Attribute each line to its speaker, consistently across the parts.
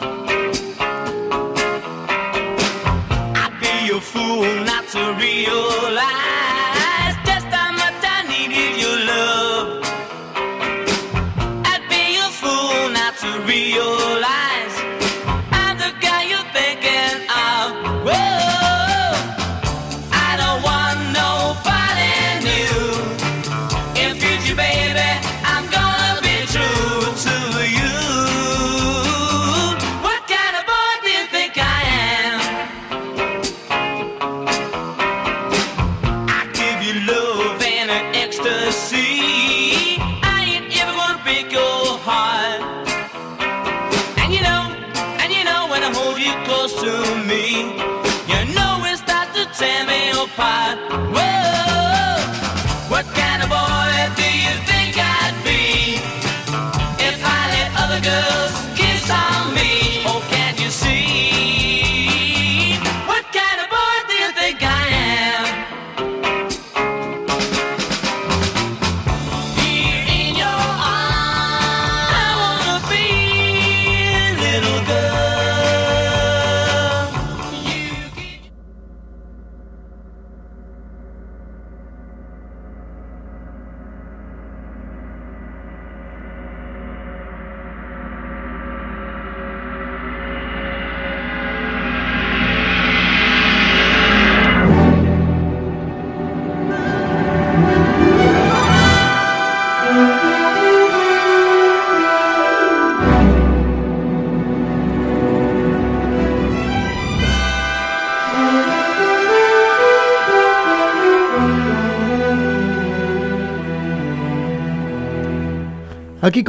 Speaker 1: Aquí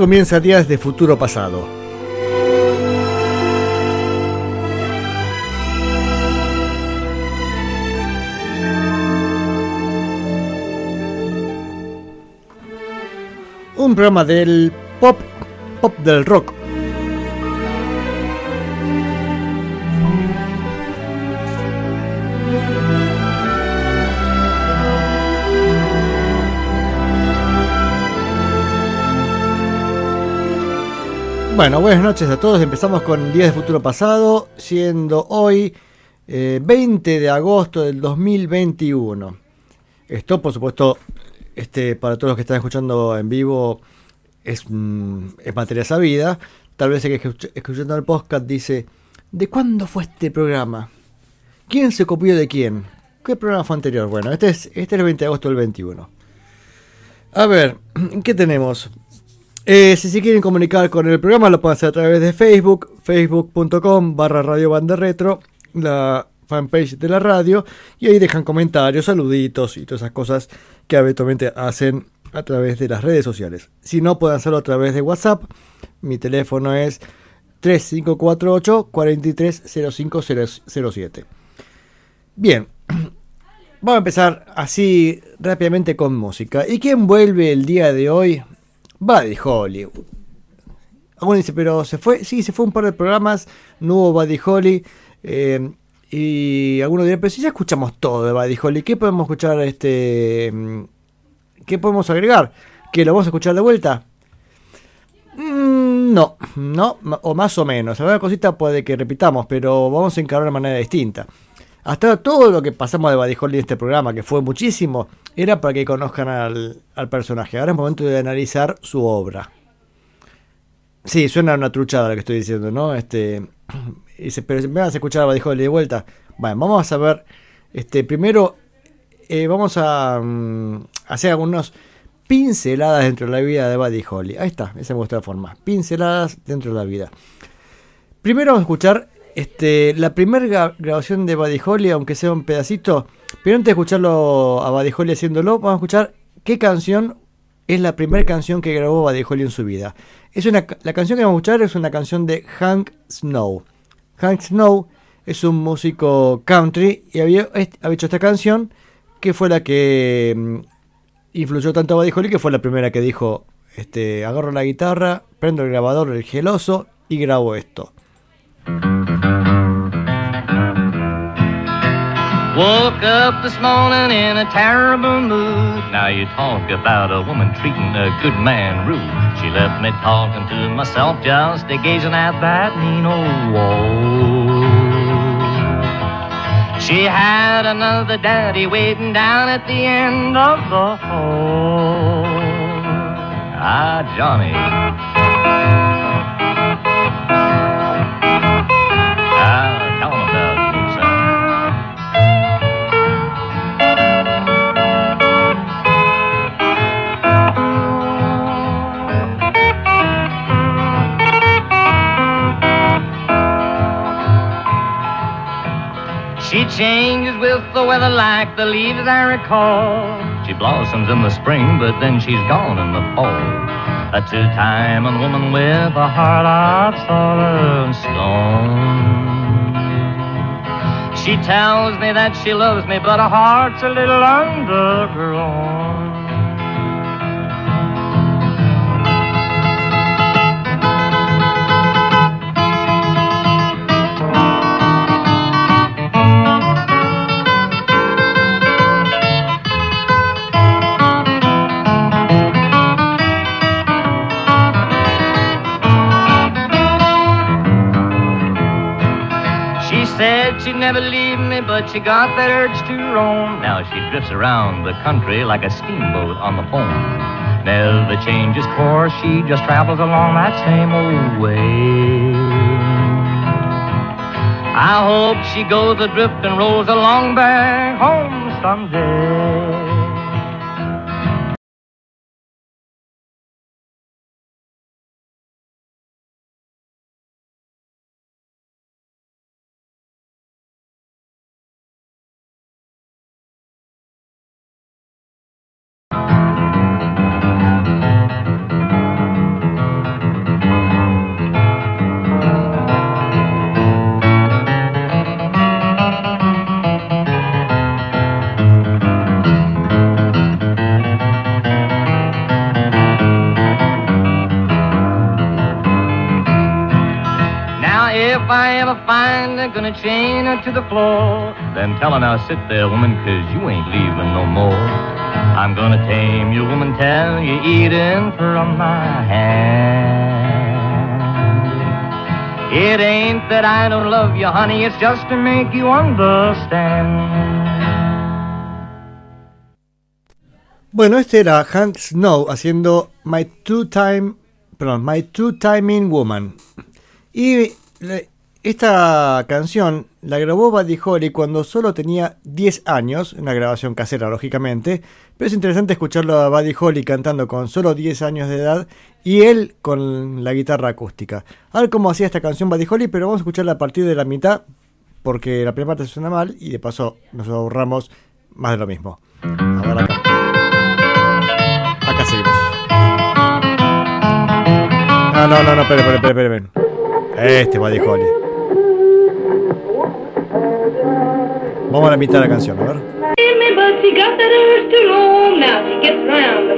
Speaker 1: comienza Días de Futuro Pasado. Un programa del pop, pop del rock. Bueno, buenas noches a todos. Empezamos con Días de Futuro Pasado, siendo hoy 20 eh, de agosto del 2021. Esto, por supuesto, este, para todos los que están escuchando en vivo, es, mm, materia sabida. Tal vez el que escuchando el podcast dice, ¿de cuándo fue este programa? ¿Quién se copió de quién? ¿Qué programa fue anterior? Bueno, este es, este es el 20 de agosto del 21. A ver, ¿qué tenemos? Eh, si se quieren comunicar con el programa lo pueden hacer a través de Facebook, facebook.com barra Radio Banda Retro, la fanpage de la radio, y ahí dejan comentarios, saluditos y todas esas cosas que habitualmente hacen a través de las redes sociales. Si no, pueden hacerlo a través de WhatsApp. Mi teléfono es 3548 430507. Bien, vamos a empezar así rápidamente con música. ¿Y quién vuelve el día de hoy? Buddy Holly. Algunos dicen, pero se fue. Sí, se fue un par de programas. No hubo Buddy Holly. Eh, y algunos dirán, pero si ya escuchamos todo de Buddy Holly, ¿qué podemos escuchar? este mm, ¿Qué podemos agregar? ¿Que lo vamos a escuchar de vuelta? Mm, no, no, o más o menos. Alguna cosita puede que repitamos, pero vamos a encarar de manera distinta. Hasta todo lo que pasamos de Buddy Holly en este programa, que fue muchísimo, era para que conozcan al, personaje. Ahora es momento de analizar su obra. Sí, suena una truchada lo que estoy diciendo, ¿no? Este, dice, pero me vas a escuchar a Buddy Holly de vuelta. Bueno, vamos a ver. Este, primero, eh, vamos a mm, hacer algunas pinceladas dentro de la vida de Buddy Holly. Ahí está, esa es la forma. Pinceladas dentro de la vida. Primero vamos a escuchar este, la primera grabación de Buddy aunque sea un pedacito, pero antes de escucharlo a Buddy Holly haciéndolo, vamos a escuchar qué canción es la primera canción que grabó Buddy Holly en su vida. Es una, la canción que vamos a escuchar es una canción de Hank Snow. Hank Snow es un músico country y había, hecho esta canción que fue la que mm, influyó tanto a Buddy Holly que fue la primera que dijo, este, agarro la guitarra, prendo el grabador, el geloso y grabo esto.
Speaker 2: Woke up this morning in a terrible mood. Now you talk about a woman treating a good man rude. She left me talking to myself, just a gazing at that mean old wall. She had another daddy waiting down at the end of the hall. Ah, Johnny. Changes with the weather like the leaves I recall. She blossoms in the spring, but then she's gone in the fall. A two-time woman with a heart of sorrow and stone. She tells me that she loves me, but her heart's a little underground. Never leave me, but she got that urge to roam. Now she drifts around the country like a steamboat on the foam. Never changes course, she just travels along that same old way. I hope she goes adrift and rolls along back home someday. Gonna chain her to the floor. Then tell her now sit there, woman, cause you ain't leaving no more. I'm gonna tame you, woman, tell you eating from my hand. It ain't that I don't love you, honey, it's just to make you understand.
Speaker 1: Bueno, este era Hank Snow haciendo My Two Time, perdón, My Two Timing Woman. Y esta canción la grabó Buddy Holly cuando solo tenía 10 años, una grabación casera lógicamente, pero es interesante escucharlo a Buddy Holly cantando con solo 10 años de edad y él con la guitarra acústica. A ver cómo hacía esta canción Buddy Holly, pero vamos a escucharla a partir de la mitad porque la primera parte suena mal y de paso nos ahorramos más de lo mismo. A ver acá. Acá seguimos. No, no, no, no, espere, espere, espere, espere. Este Buddy Holly. Vamos a la mitad de la canción, a ver. Around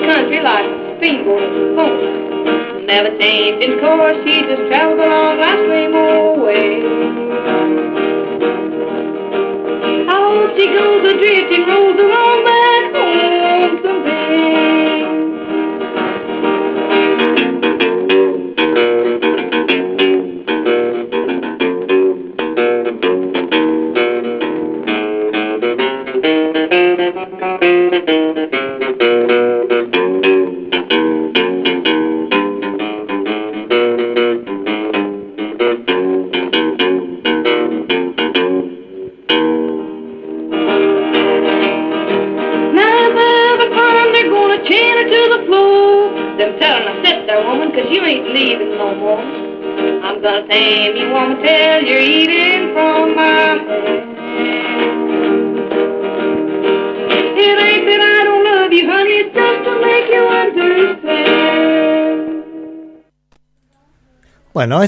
Speaker 1: home. Never changing course, she just travels along that same old way. Hope she goes adrift and rolls along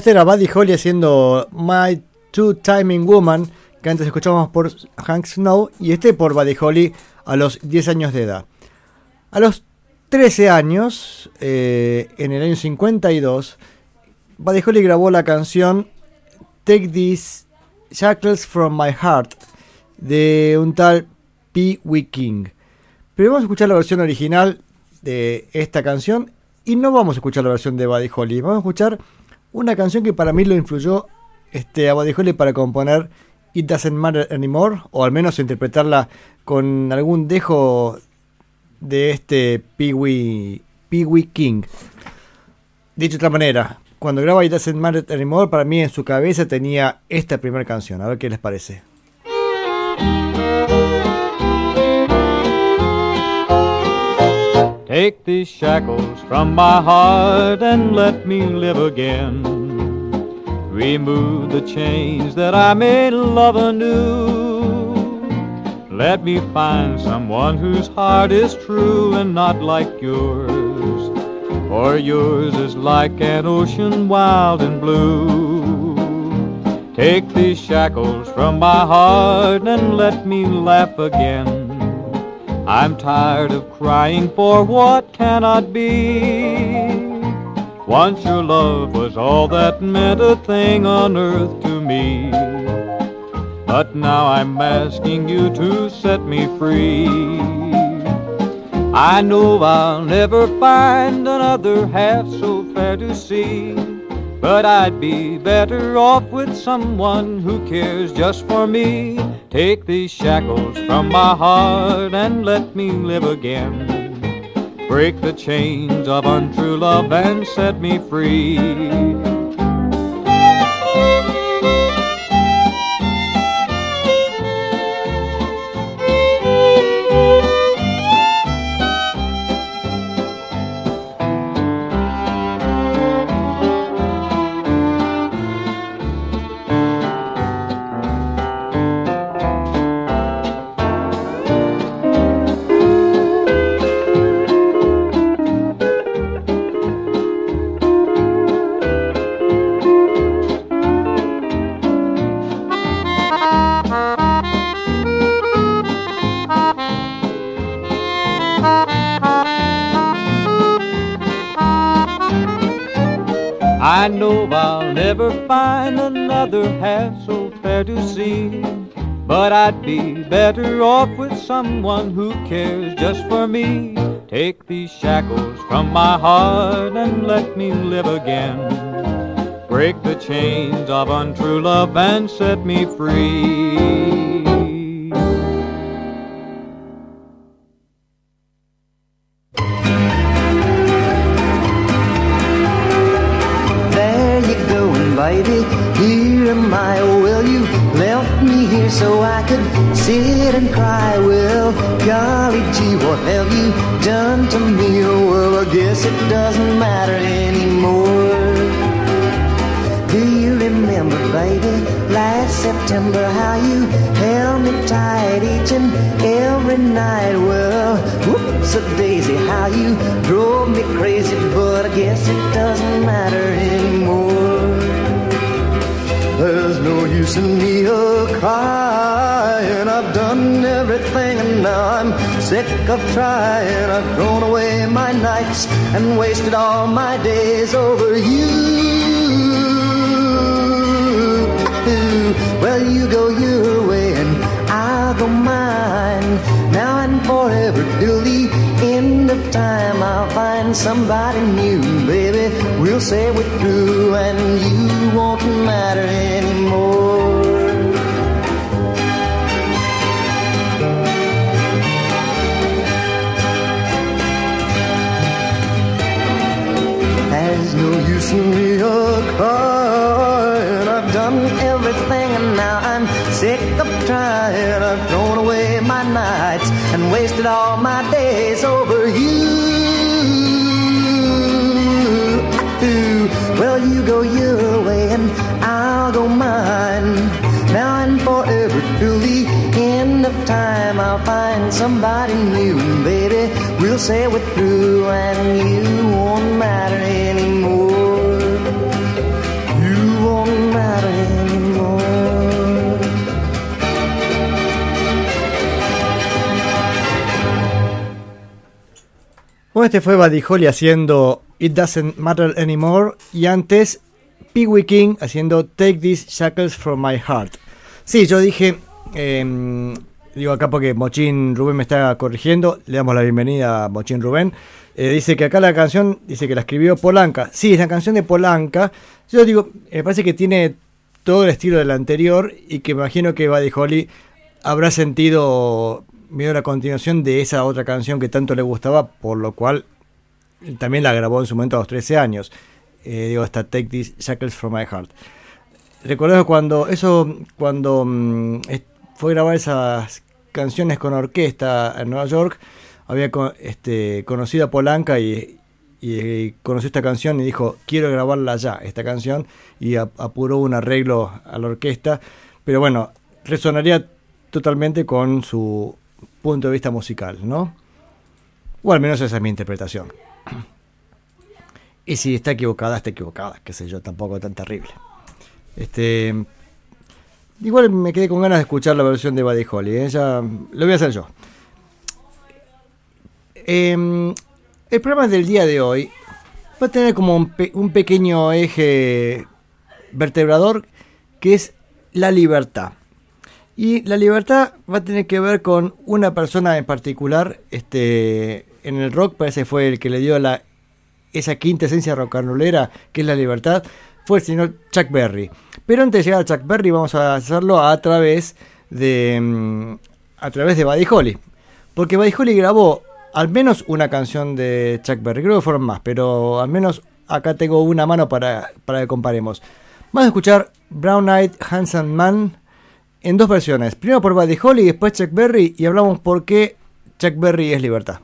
Speaker 1: este era Buddy Holly haciendo My Two Timing Woman, que antes escuchamos por Hank Snow, y este por Buddy Holly a los 10 años de edad. A los 13 años, eh, en el año 52, Buddy Holly grabó la canción Take These Shackles From My Heart, de un tal P. Wee King. Pero vamos a escuchar la versión original de esta canción y no vamos a escuchar la versión de Buddy Holly. Vamos a escuchar una canción que para mí lo influyó este, a Holly para componer It Doesn't Matter Anymore, o al menos interpretarla con algún dejo de este Pee Wee, King. Dicho de otra manera, cuando graba It Doesn't Matter Anymore, para mí en su cabeza tenía esta primera canción. A ver qué les parece.
Speaker 3: Take these shackles from my heart and let me live again. Remove the chains that I may love anew. Let me find someone whose heart is true and not like yours. For yours is like an ocean wild and blue. Take these shackles from my heart and let me laugh again. I'm tired of crying for what cannot be. Once your love was all that meant a thing on earth to me. But now I'm asking you to set me free. I know I'll never find another half so fair to see. But I'd be better off with someone who cares just for me. Take these shackles from my heart and let me live again. Break the chains of untrue love and set me free. Never find another half so fair to see. But I'd be better off with someone who cares just for me. Take these shackles from my heart and let me live again. Break the chains of untrue love and set me free.
Speaker 4: Sit and cry. Well, golly gee, what have you done to me? Well, I guess it doesn't matter anymore. Do you remember, baby, last September how you held me tight each and every night? Well, whoops a daisy, how you drove me crazy, but I guess it doesn't matter anymore. There's no use in me a crying. I've done everything and now I'm sick of trying. I've thrown away my nights and wasted all my days over you. Well, you go your way and I'll go mine. Now and forever till the end of time, I'll find somebody new, baby. We'll say we're through and you won't matter anymore. There's no use in me crying. I've done everything and now I'm sick of trying. I've thrown away my nights and wasted all my days over you. Well, you go your way and I'll go mine. Now and forever till the end of time, I'll find somebody new, baby. We'll say we're through and you won't matter
Speaker 1: este fue Buddy Holly haciendo It Doesn't Matter Anymore y antes Pee Wee King haciendo Take These Shackles From My Heart. Sí, yo dije eh, digo acá porque Mochín Rubén me está corrigiendo, le damos la bienvenida a Mochín Rubén. Eh, dice que acá la canción, dice que la escribió Polanca. Sí, es la canción de Polanca. Yo digo, me parece que tiene todo el estilo del anterior y que me imagino que Buddy Holly habrá sentido medio la continuación de esa otra canción que tanto le gustaba, por lo cual también la grabó en su momento a los 13 años. Eh, digo, hasta Take These Shackles from My Heart. Recuerdo cuando eso, cuando mm, fue a grabar esas canciones con orquesta en Nueva York, había este, conocido a Polanca y, y conoció esta canción y dijo, quiero grabarla ya, esta canción, y ap- apuró un arreglo a la orquesta, pero bueno, resonaría totalmente con su punto de vista musical, ¿no? O al menos esa es mi interpretación. Y si está equivocada, está equivocada, qué sé yo, tampoco tan terrible. Este, igual me quedé con ganas de escuchar la versión de Buddy Holly, ¿eh? Lo voy a hacer yo. Em, el programa del día de hoy va a tener como un, pe- un pequeño eje vertebrador que es la libertad. Y la libertad va a tener que ver con una persona en particular. Este, en el rock parece fue el que le dio la, esa quinta esencia rollera, que es la libertad, fue el señor Chuck Berry. Pero antes de llegar a Chuck Berry vamos a hacerlo a través de mm, a través de Buddy Holly. Porque Buddy Holly grabó al menos una canción de Chuck Berry, creo que fueron más, pero al menos acá tengo una mano para, para que comparemos. Vamos a escuchar Brown Eyed Handsome Man en dos versiones. Primero por Buddy Holly y después Chuck Berry y hablamos por qué Chuck Berry es libertad.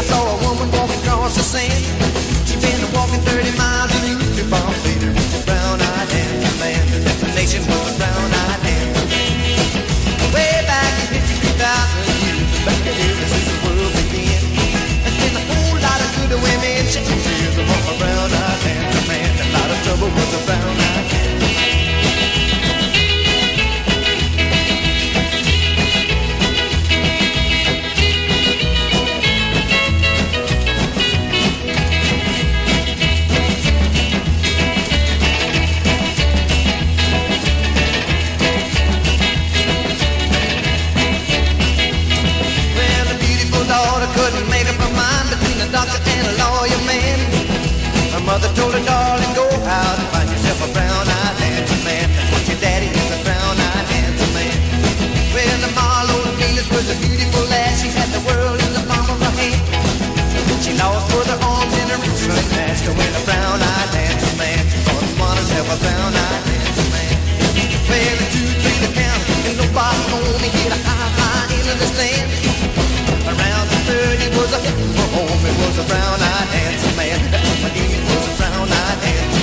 Speaker 5: I saw a woman walking across the sand. She'd been walking 30 miles and used to bomb later. Brown-eyed handsome man. The destination was a brown-eyed handsome into. Around the third, he was a hit for home. It was a brown-eyed handsome man. Name was a brown-eyed handsome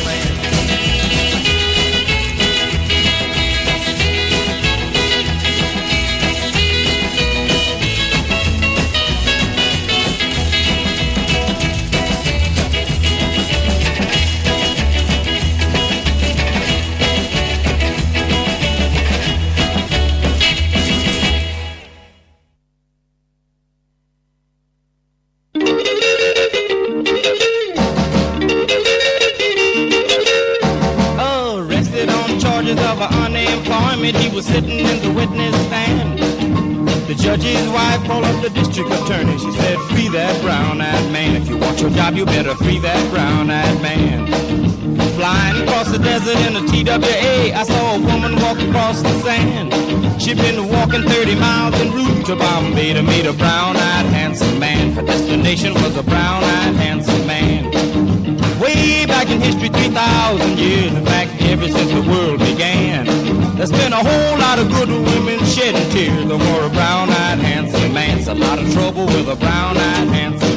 Speaker 6: to Bombay to meet a brown eyed handsome man. Her destination was a brown eyed handsome man. Way back in history, 3,000 years. In fact, ever since the world began. There's been a whole lot of good women shedding tears over a brown-eyed handsome man. It's a lot of trouble with a brown-eyed handsome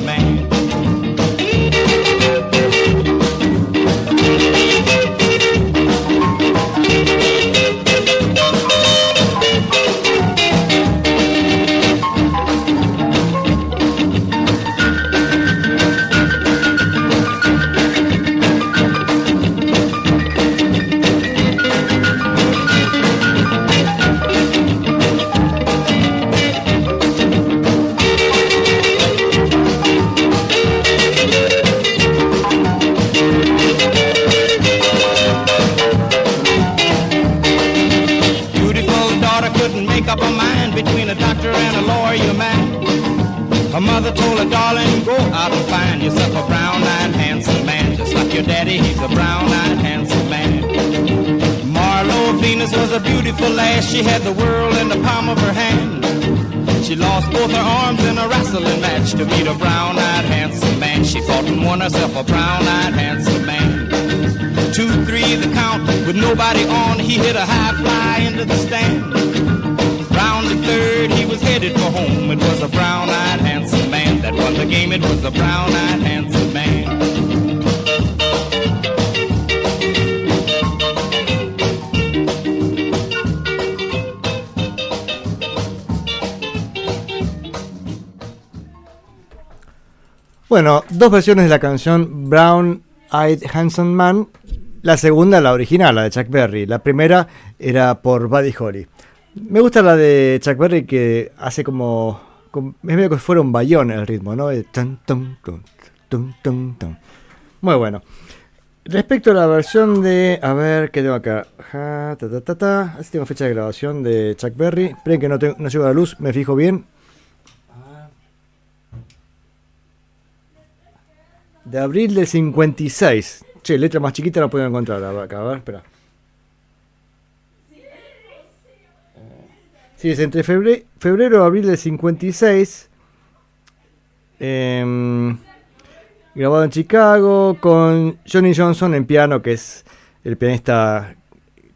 Speaker 6: She had the world in the palm of her hand. She lost both her arms in a wrestling match to meet a brown-eyed handsome man. She fought and won herself a brown-eyed handsome man. Two, three, the count with nobody on. He hit a high fly into the stand. Round the third, he was headed for home. It was a brown-eyed handsome man that won the game. It was a brown-eyed handsome man.
Speaker 1: Bueno, dos versiones de la canción Brown Eyed Handsome Man. La segunda, la original, la de Chuck Berry. La primera era por Buddy Holly. Me gusta la de Chuck Berry que hace como. como- es medio que fuera un bayón el ritmo, ¿no? Muy bueno. Respecto a la versión de. A ver, ¿qué tengo acá? Ja, ta, ta, ta. Así tengo fecha de grabación de Chuck Berry. Esperen que no, tengo- no la luz, me fijo bien. De abril del 56. Che, letra más chiquita no puedo encontrar acá. A ver, espera. Sí, es entre febrero, febrero y abril del 56. Em, grabado en Chicago con Johnny Johnson en piano, que es el pianista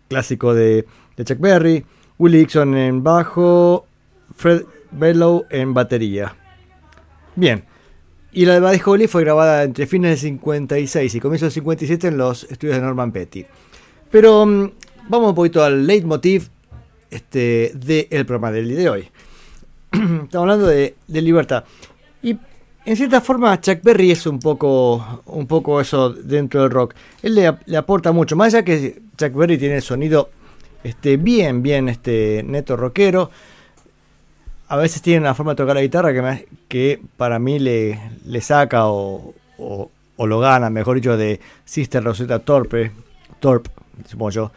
Speaker 1: clásico de, de Chuck Berry. Willie Dixon en bajo. Fred Bellow en batería. Bien. Y la de Buddy Holly fue grabada entre fines del 56 y comienzos del 57 en los estudios de Norman Petty. Pero mm, vamos un poquito al leitmotiv este, del programa del día de hoy. Estamos hablando de, de libertad. Y en cierta forma Chuck Berry es un poco, un poco eso dentro del rock. Él le, le aporta mucho. Más allá que Chuck Berry tiene el sonido este, bien, bien este, neto rockero a veces tiene una forma de tocar la guitarra que, me- que para mí le, le saca o, o- lo gana, mejor dicho, de Sister Rosetta Torpe, Torp, supongo yo.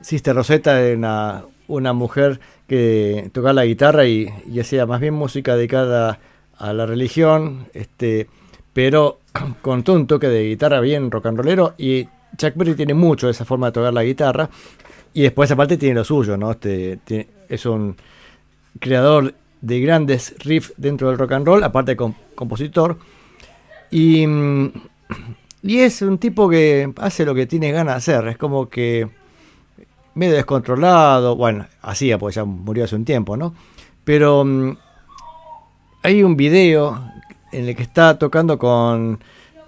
Speaker 1: Sister Rosetta era una, una mujer que tocaba la guitarra y, y hacía más bien música dedicada a la religión, este, pero con todo un toque de guitarra bien rock and rollero y Chuck Berry tiene mucho esa forma de tocar la guitarra y después aparte tiene lo suyo, ¿no? Este, es un creador de grandes riffs dentro del rock and roll, aparte de com- compositor. Y, y es un tipo que hace lo que tiene ganas de hacer. Es como que medio descontrolado. Bueno, hacía, pues ya murió hace un tiempo, ¿no? Pero mm, hay un video en el que está tocando con,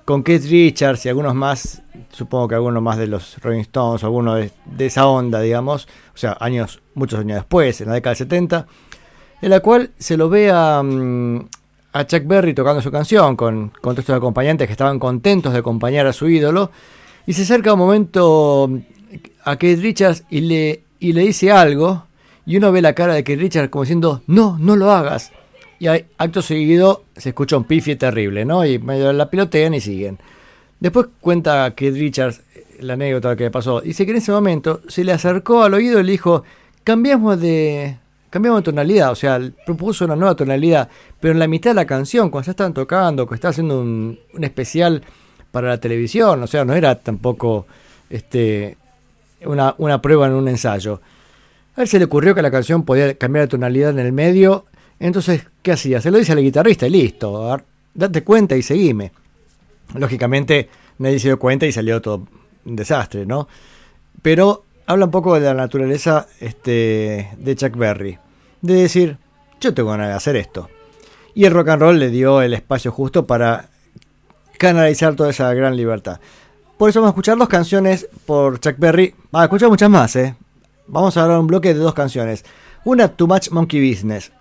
Speaker 1: con Keith Richards y algunos más, supongo que algunos más de los Rolling Stones, algunos de, de esa onda, digamos, o sea, años, muchos años después, en la década del 70, en la cual se lo ve a, mm, a Chuck Berry tocando su canción con, con todos estos acompañantes que estaban contentos de acompañar a su ídolo, y se acerca un momento a Keith Richards y le, y le dice algo, y uno ve la cara de Keith Richards como diciendo, no, no lo hagas. Y acto seguido se escucha un pifie terrible, ¿no? Y medio la pilotean y siguen. Después cuenta Keith Richards eh, la anécdota que pasó. Dice que en ese momento se le acercó al oído y le dijo, cambiamos de, cambiamos de tonalidad, o sea, propuso una nueva tonalidad, pero en la mitad de la canción, cuando ya estaban tocando, que estaba haciendo un, un especial para la televisión, o sea, no era tampoco este, una, una prueba en un ensayo. A él se le ocurrió que la canción podía cambiar de tonalidad en el medio, entonces, ¿qué hacía? Se lo dice al guitarrista y listo, date cuenta y seguime. Lógicamente, nadie se dio cuenta y salió todo un desastre, ¿no? Pero habla un poco de la naturaleza este, de Chuck Berry. De decir, yo tengo ganas de hacer esto. Y el rock and roll le dio el espacio justo para canalizar toda esa gran libertad. Por eso vamos a escuchar dos canciones por Chuck Berry. Vamos a escuchar muchas más, ¿eh? Vamos a hablar un bloque de dos canciones. Una, Too Much Monkey Business.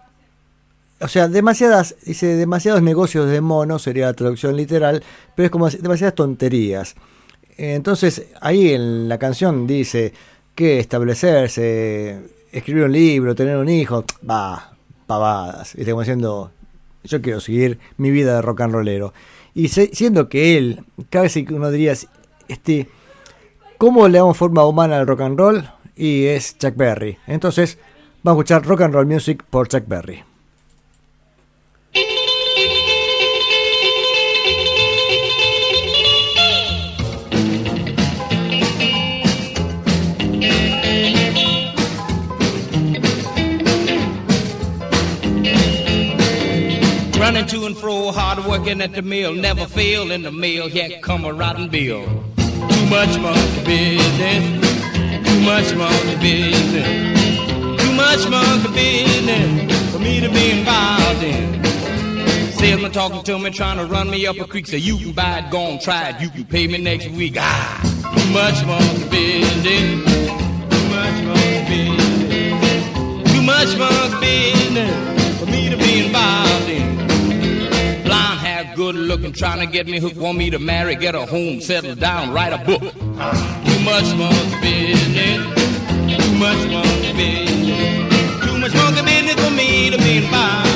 Speaker 1: O sea, demasiadas, dice, demasiados negocios de mono, sería la traducción literal, pero es como demasiadas tonterías. Entonces, ahí en la canción dice que establecerse, escribir un libro, tener un hijo, va, pavadas. Y como diciendo, yo quiero seguir mi vida de rock and rollero. Y siendo que él, que uno diría, este, ¿cómo le damos forma humana al rock and roll? Y es Chuck Berry. Entonces, vamos a escuchar rock and roll music por Chuck Berry.
Speaker 7: Working at the mill, never fail in the mill. Here come a rotten bill. Too much monkey business. Too much monkey business. Too much monkey business for me to be involved in. Salesman talking to me, trying to run me up a creek. Say you can buy it, go on, try it. You can pay me next week. Ah, too much monkey business. Too much monkey business. Too much monkey business good looking, trying to get me hooked. Want me to marry, get a home, settle down, write a book. Too much monkey business. Too much monkey business. Too much monkey business for me to be involved.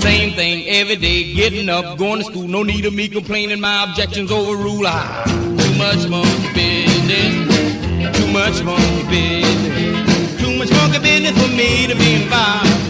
Speaker 7: Same thing every day, getting up, going to school. No need of me complaining, my objections overrule. Ah, too much monkey business. Too much monkey business. Too much monkey business for me to be involved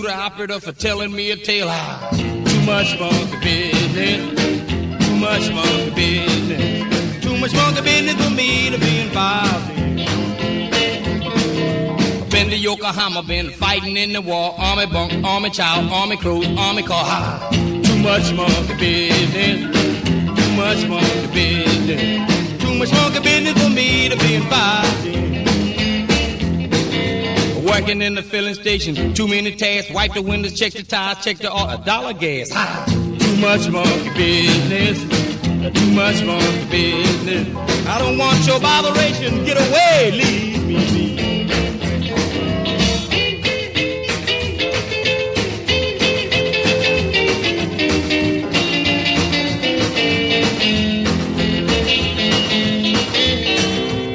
Speaker 7: order suitor operator for telling me a tale. Ah, too much monkey business, too much monkey business, too much monkey business for me to be involved in. Been to Yokohama, been fighting in the war, army bunk, army child, army clothes, army car. Ah, too much monkey business, too much monkey business, too much monkey business for me to be involved in. Working in the filling station, too many tasks. Wipe the windows, check the tires, check the oil, a dollar gas. Ha! Too much monkey business, too much monkey business. I don't want your botheration. Get away, leave me be.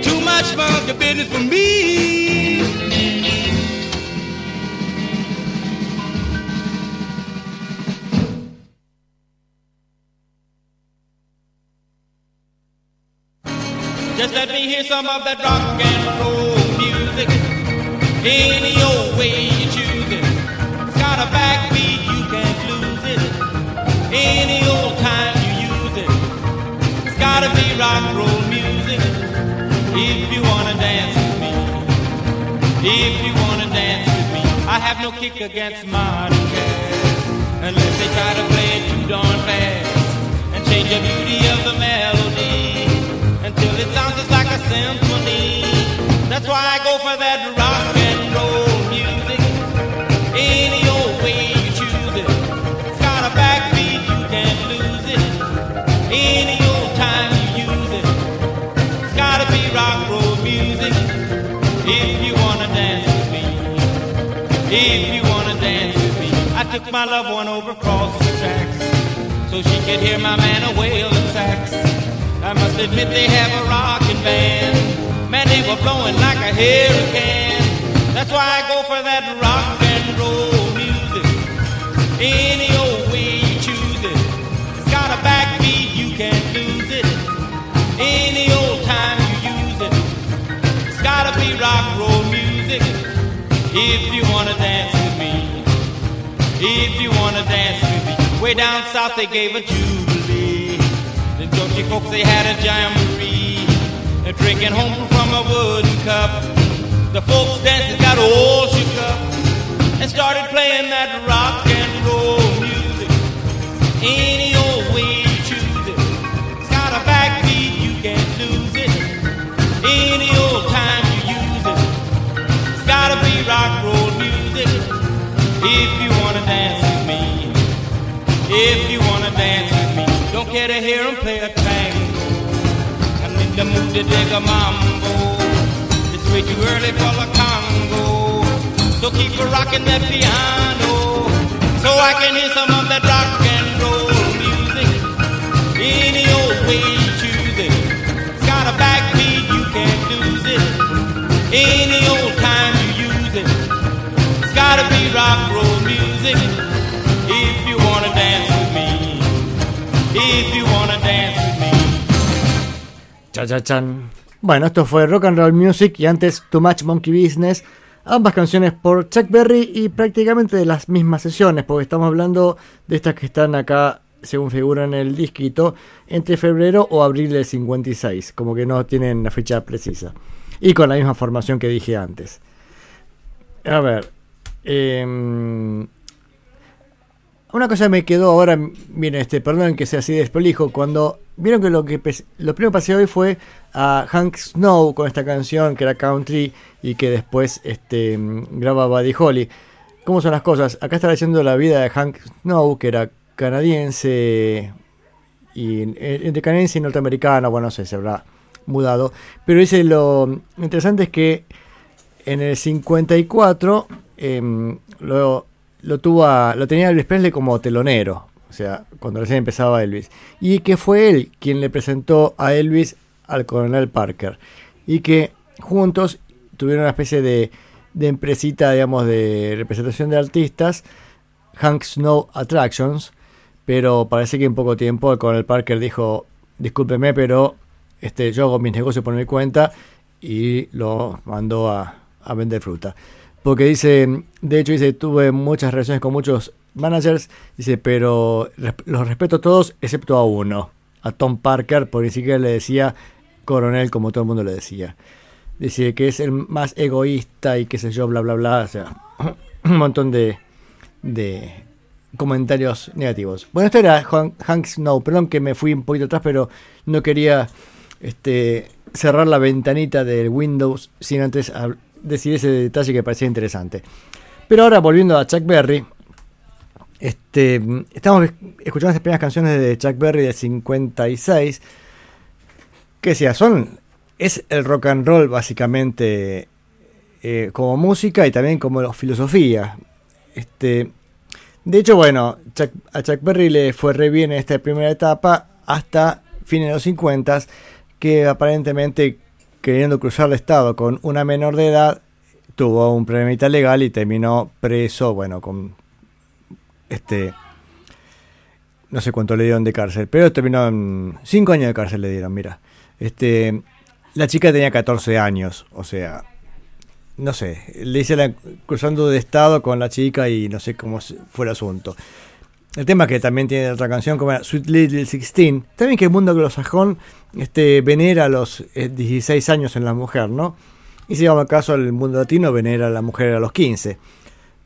Speaker 7: Too much monkey business for me. Let me hear some of that rock and roll music. Any old way you choose it. It's got a backbeat, you can't lose it. Any old time you use it. It's gotta be rock and roll music. If you wanna dance with me. If you wanna dance with me. I have no kick against modern jazz. Unless they try to play it too darn fast. And change the beauty of the melody until it sounds just like a symphony. That's why I go for that rock and roll music. Any old way you choose it. It's got a backbeat, you can't lose it. Any old time you use it. It's gotta be rock and roll music. If you wanna dance with me. If you wanna dance with me. I took my loved one over across the tracks so she could hear my man a wailing sax. I must admit they have a rockin' band. Man, they were blowing like a hurricane. That's why I go for that rock and roll music. Any old way you choose it. It's got a backbeat, you can't lose it. Any old time you use it. It's gotta be rock roll music. If you wanna dance with me. If you wanna dance with me. Way down south they gave a jubilee. Dutchy folks they had a jamboree. Drinking home from a wooden cup. The folks dancing got all shook up and started playing that rock and roll music. Any old way you choose it. It's got a backbeat, you can't lose it. Any old time you use it. It's gotta be rock and roll music. If you wanna dance with me. If you wanna dance. Don't care to hear him play a tango. I'm in the mood to dig a mambo. It's way too early for the Congo. So keep a rocking that piano. So I can hear some of that rock and roll music. Any old way you choose it. It's got a backbeat, you can't lose it. Any old
Speaker 6: time you use it. It's gotta be rock roll music. If you wanna dance with me.
Speaker 1: Cha cha chan. Bueno, esto fue Rock and Roll Music y antes Too Much Monkey Business. Ambas canciones por Chuck Berry y prácticamente de las mismas sesiones, porque estamos hablando de estas que están acá, según figura en el disquito, entre febrero o abril del 56, como que no tienen la fecha precisa. Y con la misma formación que dije antes. A ver. em, una cosa me quedó ahora, miren, este, perdón que sea así desprolijo, cuando vieron que lo que lo primero que pasé hoy fue a Hank Snow con esta canción que era country y que después este graba Buddy Holly. ¿Cómo son las cosas? Acá está leyendo la vida de Hank Snow, que era canadiense y eh, entre canadiense y norteamericano, bueno, no sé, se habrá mudado, pero dice lo interesante es que en el 54 em, lo, lo tuvo a- lo tenía Elvis Presley como telonero, o sea, cuando recién empezaba Elvis, y que fue él quien le presentó a Elvis al coronel Parker, y que juntos tuvieron una especie de, de empresita, digamos, de representación de artistas, Hank Snow Attractions, pero parece que en poco tiempo el coronel Parker dijo, discúlpeme, pero este, yo hago mis negocios por mi cuenta y lo mandó a, a vender fruta. Porque dice, de hecho dice, tuve muchas relaciones con muchos managers, dice, pero los respeto a todos excepto a uno, a Tom Parker, porque ni siquiera le decía coronel como todo el mundo le decía. Dice que es el más egoísta y qué sé yo, bla, bla, bla. O sea, un montón de, de comentarios negativos. Bueno, esto era Hank, Hank Snow. Perdón que me fui un poquito atrás, pero no quería este, cerrar la ventanita del Windows sin antes hab- decir ese detalle que parecía interesante. Pero ahora volviendo a Chuck Berry, este, estamos escuchando las primeras canciones de Chuck Berry del 56, que decía, son, es el rock and roll básicamente eh, como música y también como filosofía. Este, de hecho, bueno, a Chuck Berry le fue re bien en esta primera etapa hasta fines de los 50, que aparentemente queriendo cruzar el estado con una menor de edad, tuvo un problemita legal y terminó preso, bueno, con este no sé cuánto le dieron de cárcel, pero terminó en 5 años de cárcel le dieron, mira. Este la chica tenía 14 años, o sea, no sé, le hice la cruzando de estado con la chica y no sé cómo fue el asunto. El tema que también tiene otra canción como era Sweet Little Sixteen. También que el mundo anglosajón este, venera a los eh, 16 años en la mujer, ¿no? Y si vamos caso, el mundo latino venera a la mujer a los 15.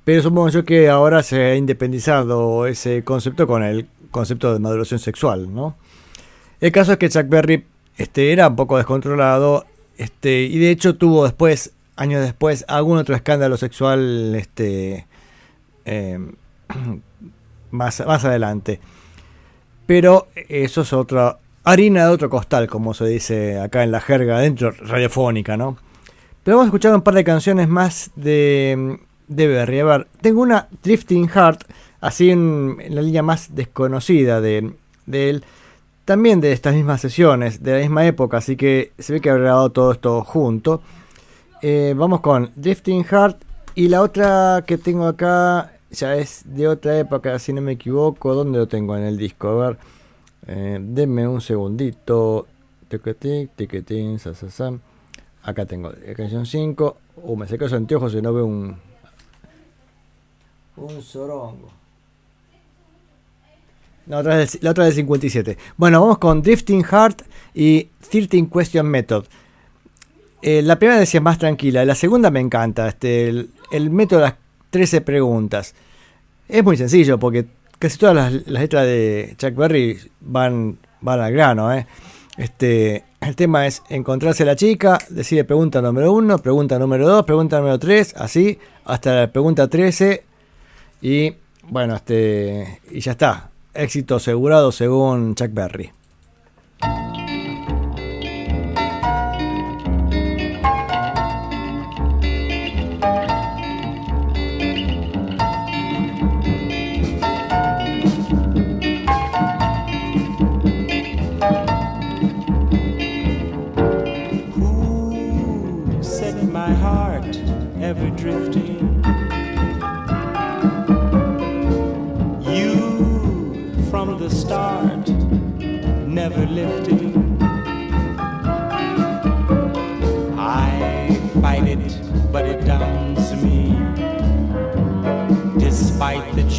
Speaker 1: Pero supongo yo que ahora se ha independizado ese concepto con el concepto de maduración sexual, ¿no? El caso es que Chuck Berry este, era un poco descontrolado este, y de hecho tuvo después, años después, algún otro escándalo sexual este, eh, más, más adelante. Pero eso es otra harina de otro costal, como se dice acá en la jerga dentro radiofónica, ¿no? Pero vamos a escuchar un par de canciones más de, de Berry. A ver, tengo una Drifting Heart, así en, la línea más desconocida de, de él. También de estas mismas sesiones, de la misma época, así que se ve que ha grabado todo esto junto. Eh, vamos con Drifting Heart y la otra que tengo acá ya es de otra época, si no me equivoco. ¿Dónde lo tengo en el disco? A ver, eh, denme un segundito. Tiquetín, tiquetín, sa, sa, sa. Acá tengo la canción 5. Uh, me saqué los anteojos y no veo un. Un sorongo. La otra, es, la otra es del 57. Bueno, vamos con Drifting Heart y 13 Question Method. Eh, la primera decía más tranquila, la segunda me encanta, este, el, el método de las 13 preguntas. Es muy sencillo porque casi todas las, letras de Chuck Berry van, van al grano. ¿eh? Este, el tema es encontrarse a la chica, decide pregunta número 1, pregunta número 2, pregunta número 3, así, hasta la pregunta 13. Y bueno, este, y ya está. Éxito asegurado según Chuck Berry.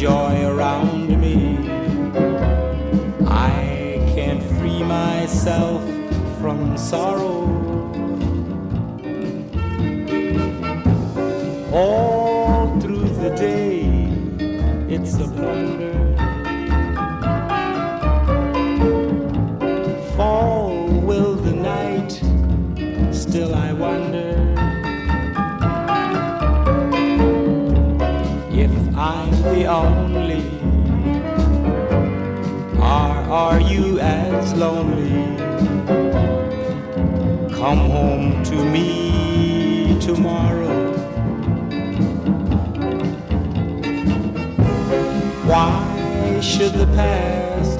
Speaker 7: Joy around me. I can't free myself from sorrow. All only. Or are you as lonely? Come home to me tomorrow. Why should the past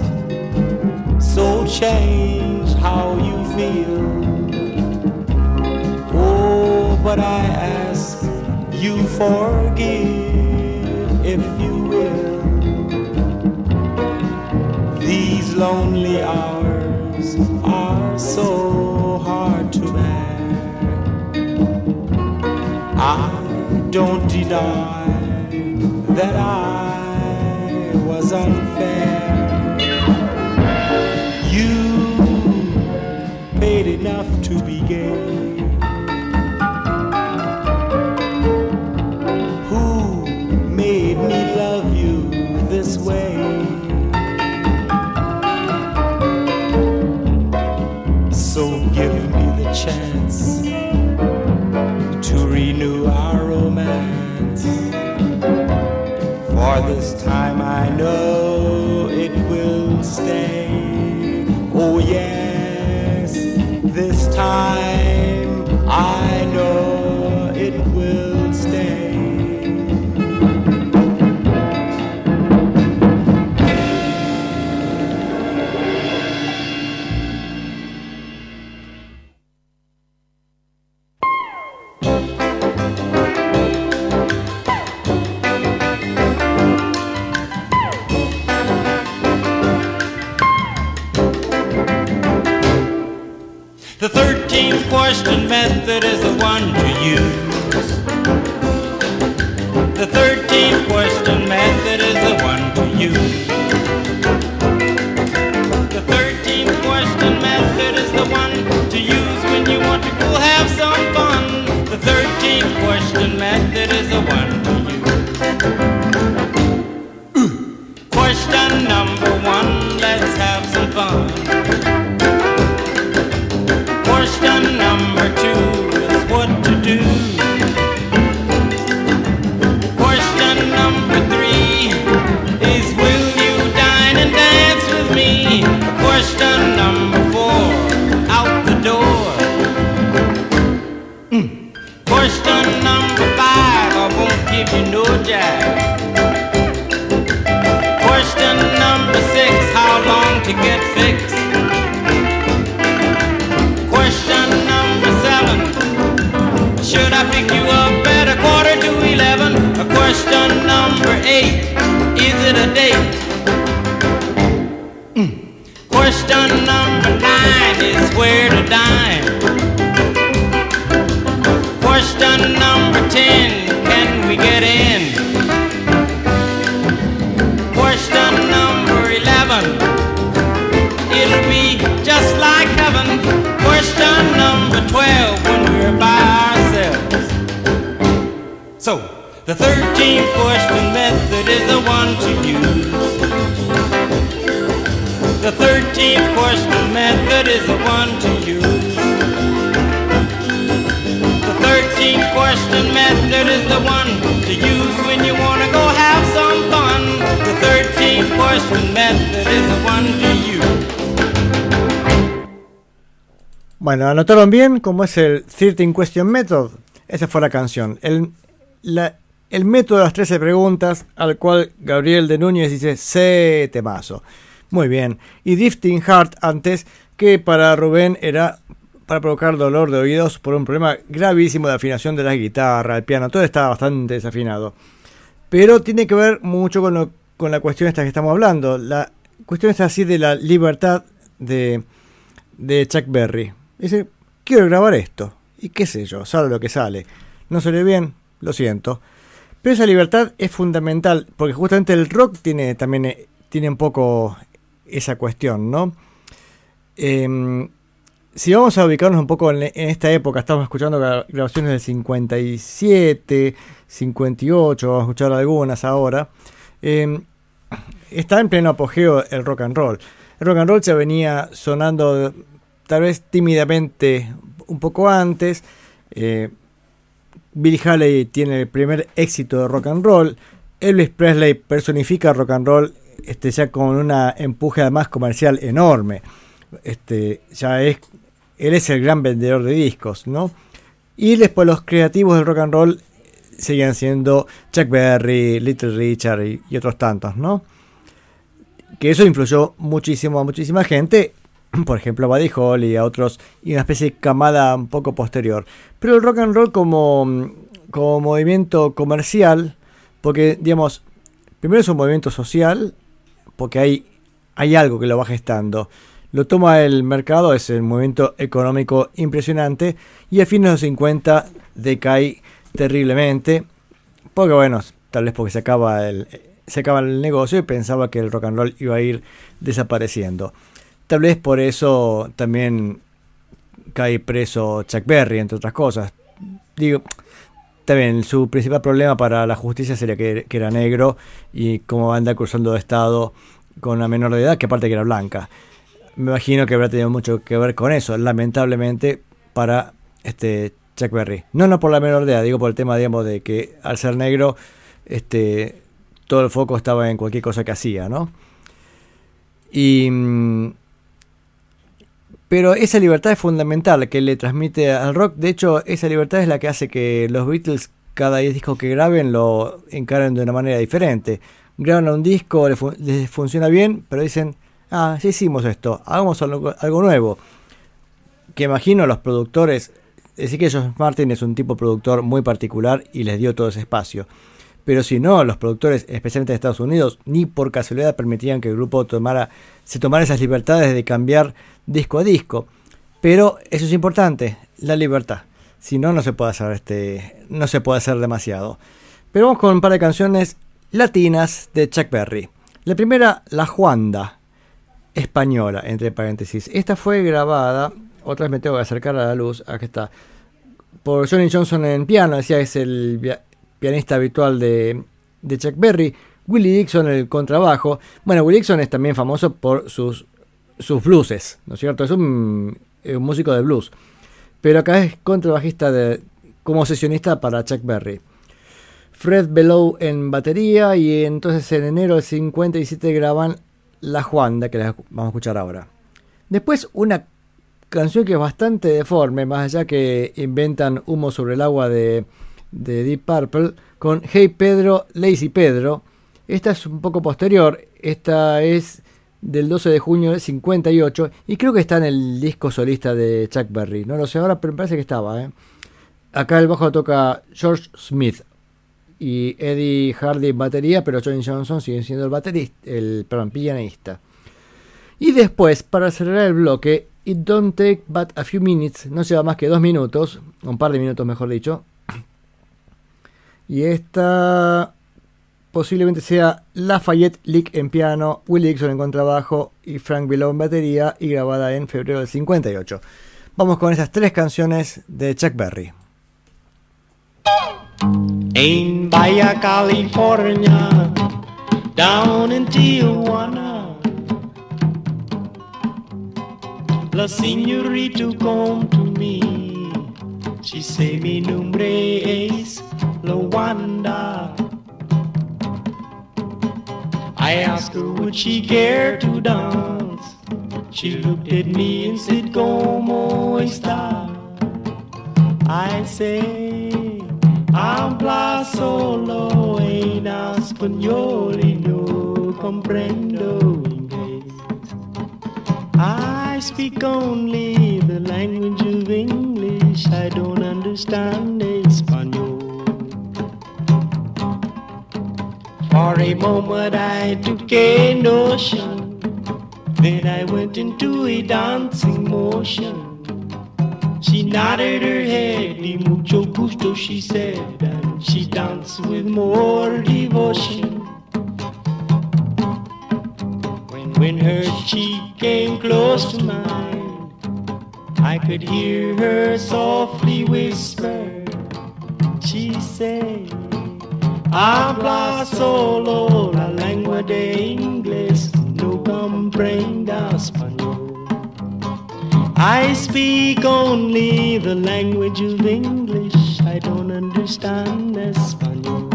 Speaker 7: so change how you feel? Oh, but I ask you forgive if you These lonely hours are so hard to bear. I don't deny that I was unfair. You paid enough to be gay. Question method is the one to use. The thirteenth question method is the one to use. The thirteenth question method is the one to use when you want to go have some fun. The thirteenth question method
Speaker 1: Bueno, anotaron bien cómo es el 13 Question Method. Esa fue la canción. El, el método de las 13 preguntas al cual Gabriel de Núñez dice C temazo. Muy bien. Y Drifting Heart antes, que para Rubén era para provocar dolor de oídos por un problema gravísimo de afinación de la guitarra, el piano. Todo estaba bastante desafinado. Pero tiene que ver mucho con, con la cuestión esta que estamos hablando. La cuestión es así de la libertad de, de Chuck Berry. Dice, quiero grabar esto. Y qué sé yo, sale lo que sale. No salió bien, lo siento. Pero esa libertad es fundamental, porque justamente el rock tiene también eh, tiene un poco esa cuestión, ¿no? Em, si vamos a ubicarnos un poco en, esta época, estamos escuchando gra- grabaciones del 57, 58, vamos a escuchar algunas ahora. em, está en pleno apogeo el rock and roll. El rock and roll ya venía sonando tal vez tímidamente un poco antes. eh, Billy Haley tiene el primer éxito de rock and roll. Elvis Presley personifica rock and roll este, ya con una empuje además comercial enorme. Este, ya es, él es el gran vendedor de discos, ¿no? Y después los creativos del rock and roll seguían siendo Chuck Berry, Little Richard y, y otros tantos, ¿no? Que eso influyó muchísimo a muchísima gente, por ejemplo a Buddy Holly y a otros, y una especie de camada un poco posterior. Pero el rock and roll como, como movimiento comercial, porque digamos, primero es un movimiento social, porque hay, hay algo que lo va gestando. Lo toma el mercado, es el movimiento económico impresionante, y a fines de los 50 decae terriblemente, porque bueno, tal vez porque se acaba el, se acaba el negocio y pensaba que el rock and roll iba a ir desapareciendo. Tal vez por eso también cae preso Chuck Berry, entre otras cosas. Digo, también su principal problema para la justicia sería que, era negro y como anda cruzando de estado con una menor de edad, que aparte que era blanca. Me imagino que habrá tenido mucho que ver con eso, lamentablemente, para este Chuck Berry. No, no por la menor de edad, digo por el tema, digamos, de que al ser negro, este, todo el foco estaba en cualquier cosa que hacía, ¿no? Y, mm, pero esa libertad es fundamental que le transmite al rock. De hecho, esa libertad es la que hace que los Beatles, cada disco que graben, lo encaren de una manera diferente. Graban un disco, les, fu- les funciona bien, pero dicen, ah, ya hicimos esto, hagamos algo, algo nuevo. Que imagino los productores, decir que George Martin es un tipo productor muy particular y les dio todo ese espacio. Pero si no, los productores, especialmente de Estados Unidos, ni por casualidad permitían que el grupo tomara, se tomara esas libertades de cambiar disco a disco. Pero eso es importante, la libertad. Si no, no se puede hacer este, no se puede hacer demasiado. Pero vamos con un par de canciones latinas de Chuck Berry. La primera, La Juanda, española, entre paréntesis. Esta fue grabada, otra vez me tengo que acercar a la luz, aquí está, por Johnny Johnson en piano, decía es el pianista habitual de, Chuck Berry, Willie Dixon el contrabajo. Bueno, Willie Dixon es también famoso por sus, sus blueses, ¿no es cierto? Es un, es un músico de blues. Pero acá es contrabajista de, como sesionista para Chuck Berry. Fred Below en batería y entonces en enero del 57 graban La Juanda, que la vamos a escuchar ahora. Después una canción que es bastante deforme, más allá que inventan Humo sobre el agua de, de Deep Purple, con Hey Pedro, Lazy Pedro. Esta es un poco posterior, esta es del 12 de junio del 58 y creo que está en el disco solista de Chuck Berry. No lo sé ahora, pero me parece que estaba. ¿eh? Acá el bajo toca George Smith y Eddie Hardy en batería, pero Johnny Johnson sigue siendo el baterista, el pianista. Y después, para cerrar el bloque, It Don't Take But a Few Minutes, no lleva más que dos minutos, un par de minutos mejor dicho. Y esta posiblemente sea Lafayette Lick en piano, Willie Dixon en contrabajo y Frank Below en batería y grabada en febrero del 58. Vamos con esas tres canciones de Chuck Berry.
Speaker 8: In Bahia, California, down in Tijuana. La señorita come to me. She say mi nombre es Lawanda. I asked her would she care to dance. She looked at me and said, Como está? I say, habla solo en español y no comprendo inglés. I speak only the language of English, I don't understand Espanol. For a moment I took a notion, then I went into a dancing motion. She nodded her head, y mucho gusto, she said, and she danced with more devotion. When, when her cheek came close to mine, I could hear her softly whisper. She said, Habla solo la lengua de inglés, no comprenda español. I speak only the language of English, I don't understand Espanol.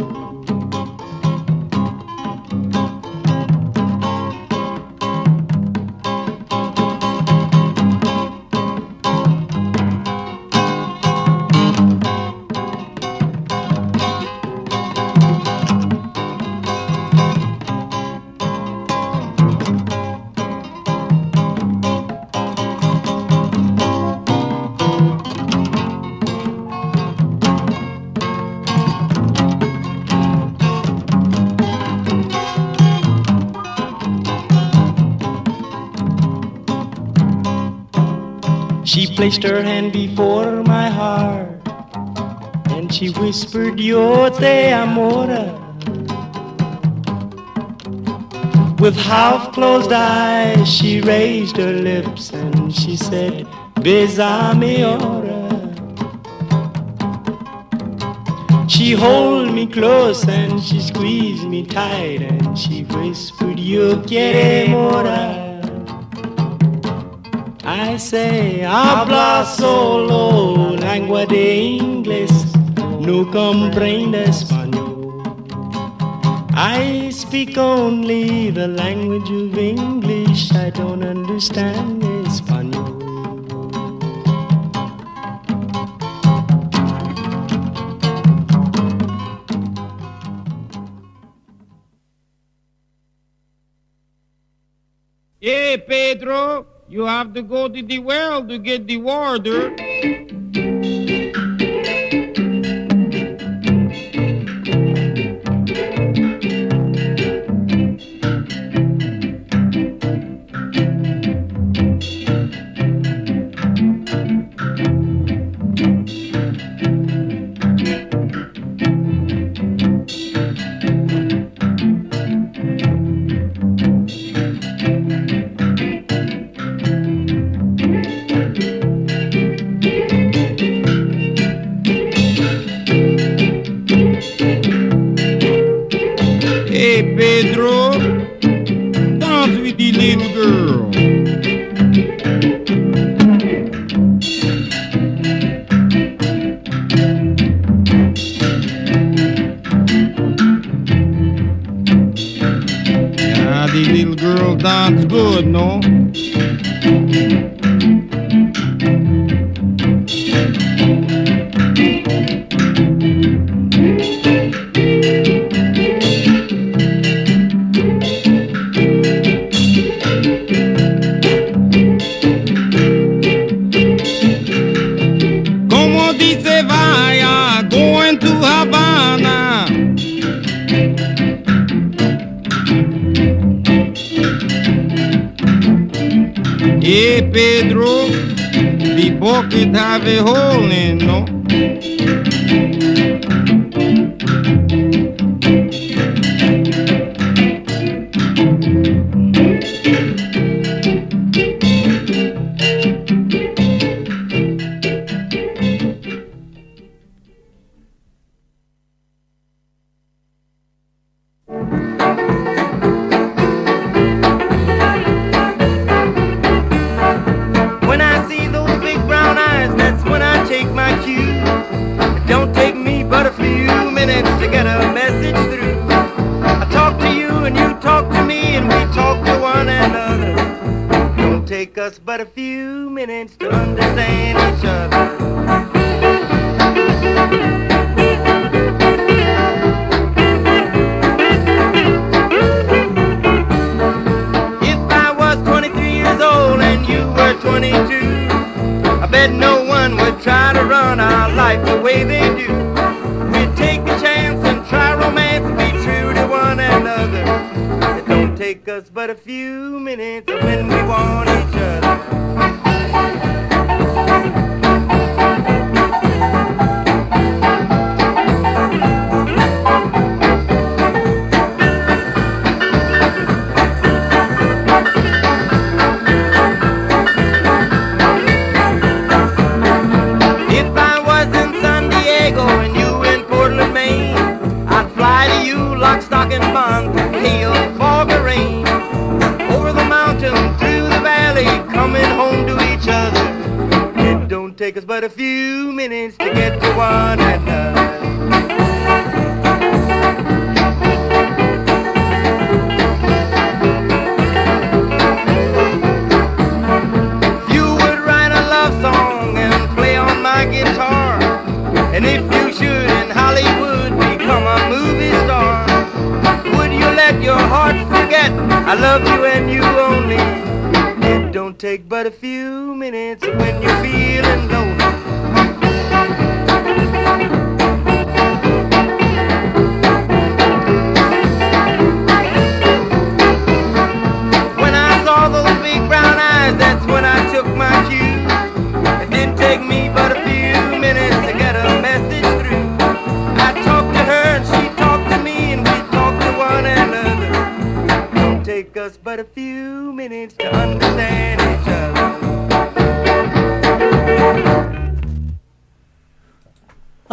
Speaker 8: Placed her hand before my heart and she whispered, Yo te amora. With half closed eyes, she raised her lips and she said, Besame ora. She hold me close and she squeezed me tight and she whispered, Yo quiere morar. I say, habla solo lengua de inglés, no comprende español. I speak only the language of English, I don't understand español.
Speaker 7: Hey, Pedro, you have to go to the well to get the water.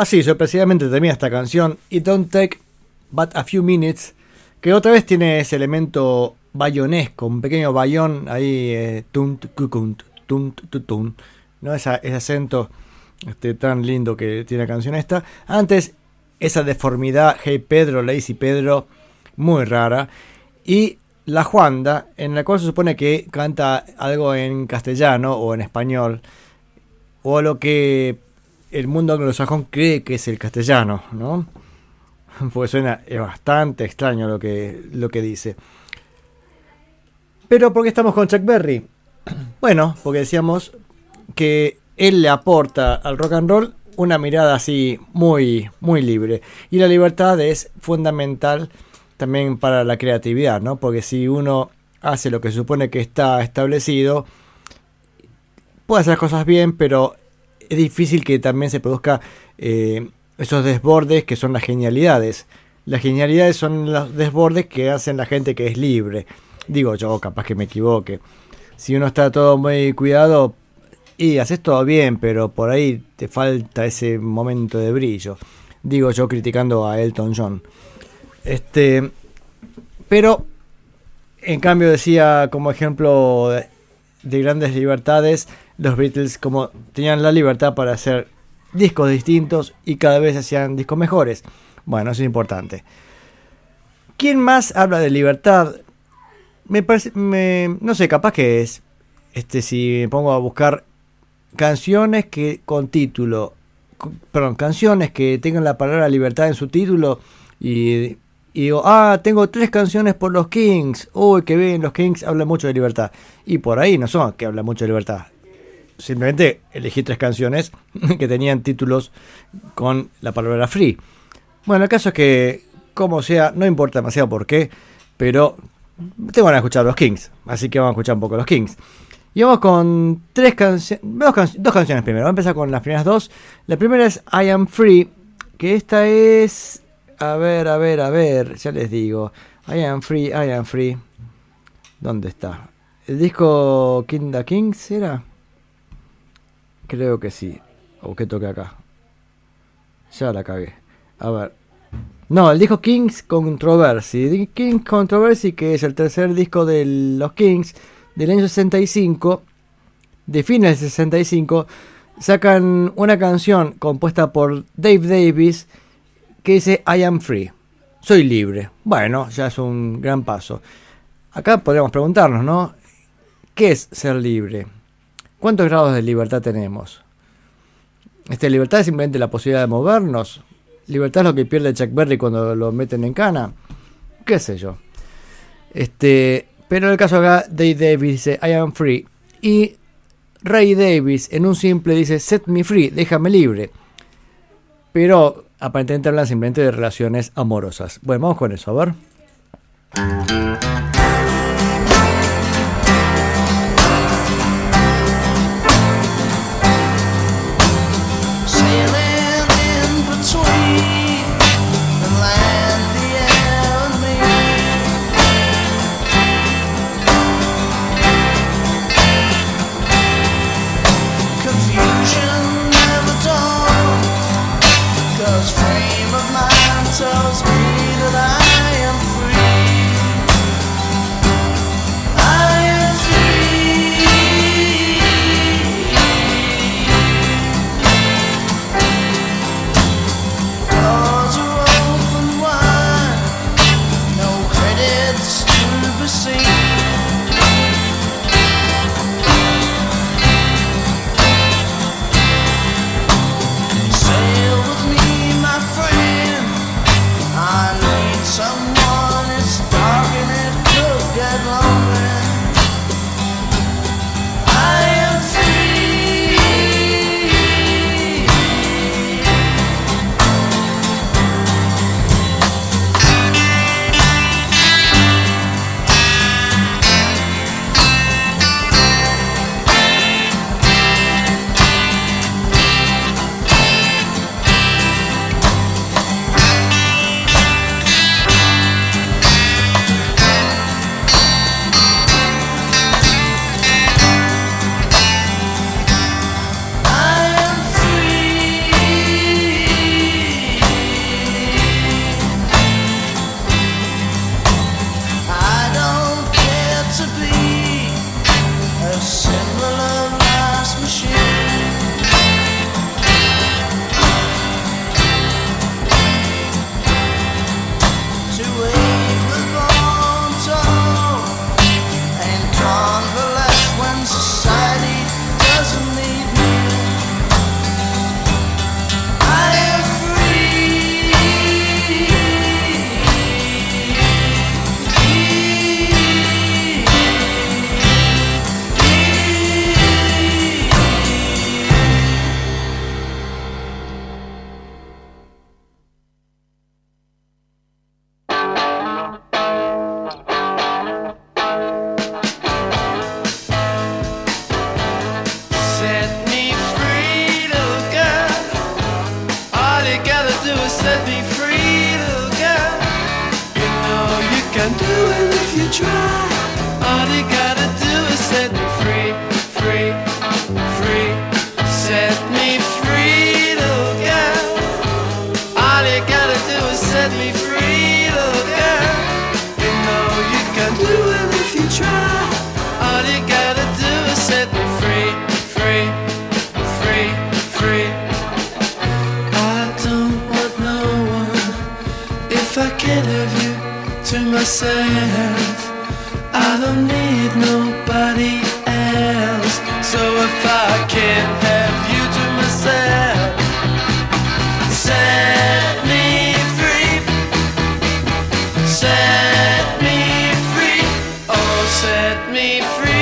Speaker 1: Así, sorpresivamente termina esta canción It Don't Take But a Few Minutes, que otra vez tiene ese elemento bayonesco, un pequeño bayón ahí, eh, tunt, cucunt, tunt, ¿no? Ese acento este, tan lindo que tiene la canción esta. Antes, esa deformidad, Hey Pedro, Lazy Pedro, muy rara. Y La Juanda, en la cual se supone que canta algo en castellano o en español, o lo que el mundo anglosajón cree que es el castellano, ¿no? Porque suena bastante extraño lo que, lo que dice. Pero ¿por qué estamos con Chuck Berry? Bueno, porque decíamos que él le aporta al rock and roll una mirada así muy, muy libre. Y la libertad es fundamental también para la creatividad, ¿no? Porque si uno hace lo que supone que está establecido, puede hacer cosas bien, pero es difícil que también se produzca eh, esos desbordes que son las genialidades. Las genialidades son los desbordes que hacen la gente que es libre. Digo yo, capaz que me equivoque. Si uno está todo muy cuidado y haces todo bien, pero por ahí te falta ese momento de brillo. Digo yo criticando a Elton John. Este, pero en cambio decía como ejemplo de, de grandes libertades, los Beatles como tenían la libertad para hacer discos distintos y cada vez hacían discos mejores. Bueno, eso es importante. ¿Quién más habla de libertad? Me parece, me- no sé, capaz que es, este, si me pongo a buscar canciones que con título, perdón, canciones que tengan la palabra libertad en su título y, y digo, ah, tengo tres canciones por los Kings, uy, que bien, los Kings hablan mucho de libertad. Y por ahí no son que hablan mucho de libertad. Simplemente elegí tres canciones que tenían títulos con la palabra free. Bueno, el caso es que, como sea, no importa demasiado por qué, pero te van a escuchar los Kings, así que vamos a escuchar un poco los Kings. Y vamos con tres canciones, dos, dos canciones primero. Vamos a empezar con las primeras dos. La primera es I Am Free, que esta es, a ver, a ver, a ver, ya les digo. I Am Free, I Am Free. ¿Dónde está? ¿El disco the Kings era? Creo que sí. ¿O qué toque acá? Ya la cagué. A ver. No, el disco Kings Controversy. Kings Controversy, que es el tercer disco de los Kings del año 65, de fines del 65, sacan una canción compuesta por Dave Davis que dice I am free. Soy libre. Bueno, ya es un gran paso. Acá podríamos preguntarnos, ¿no? ¿Qué es ser libre? ¿Cuántos grados de libertad tenemos? Este, libertad es simplemente la posibilidad de movernos. Libertad es lo que pierde Chuck Berry cuando lo meten en cana. ¿Qué sé yo? Este, pero en el caso acá, Dave Davis dice I am free. Y Ray Davis en un simple dice set me free, déjame libre. Pero aparentemente hablan simplemente de relaciones amorosas. Bueno, vamos con eso, a ver.
Speaker 9: Set me free,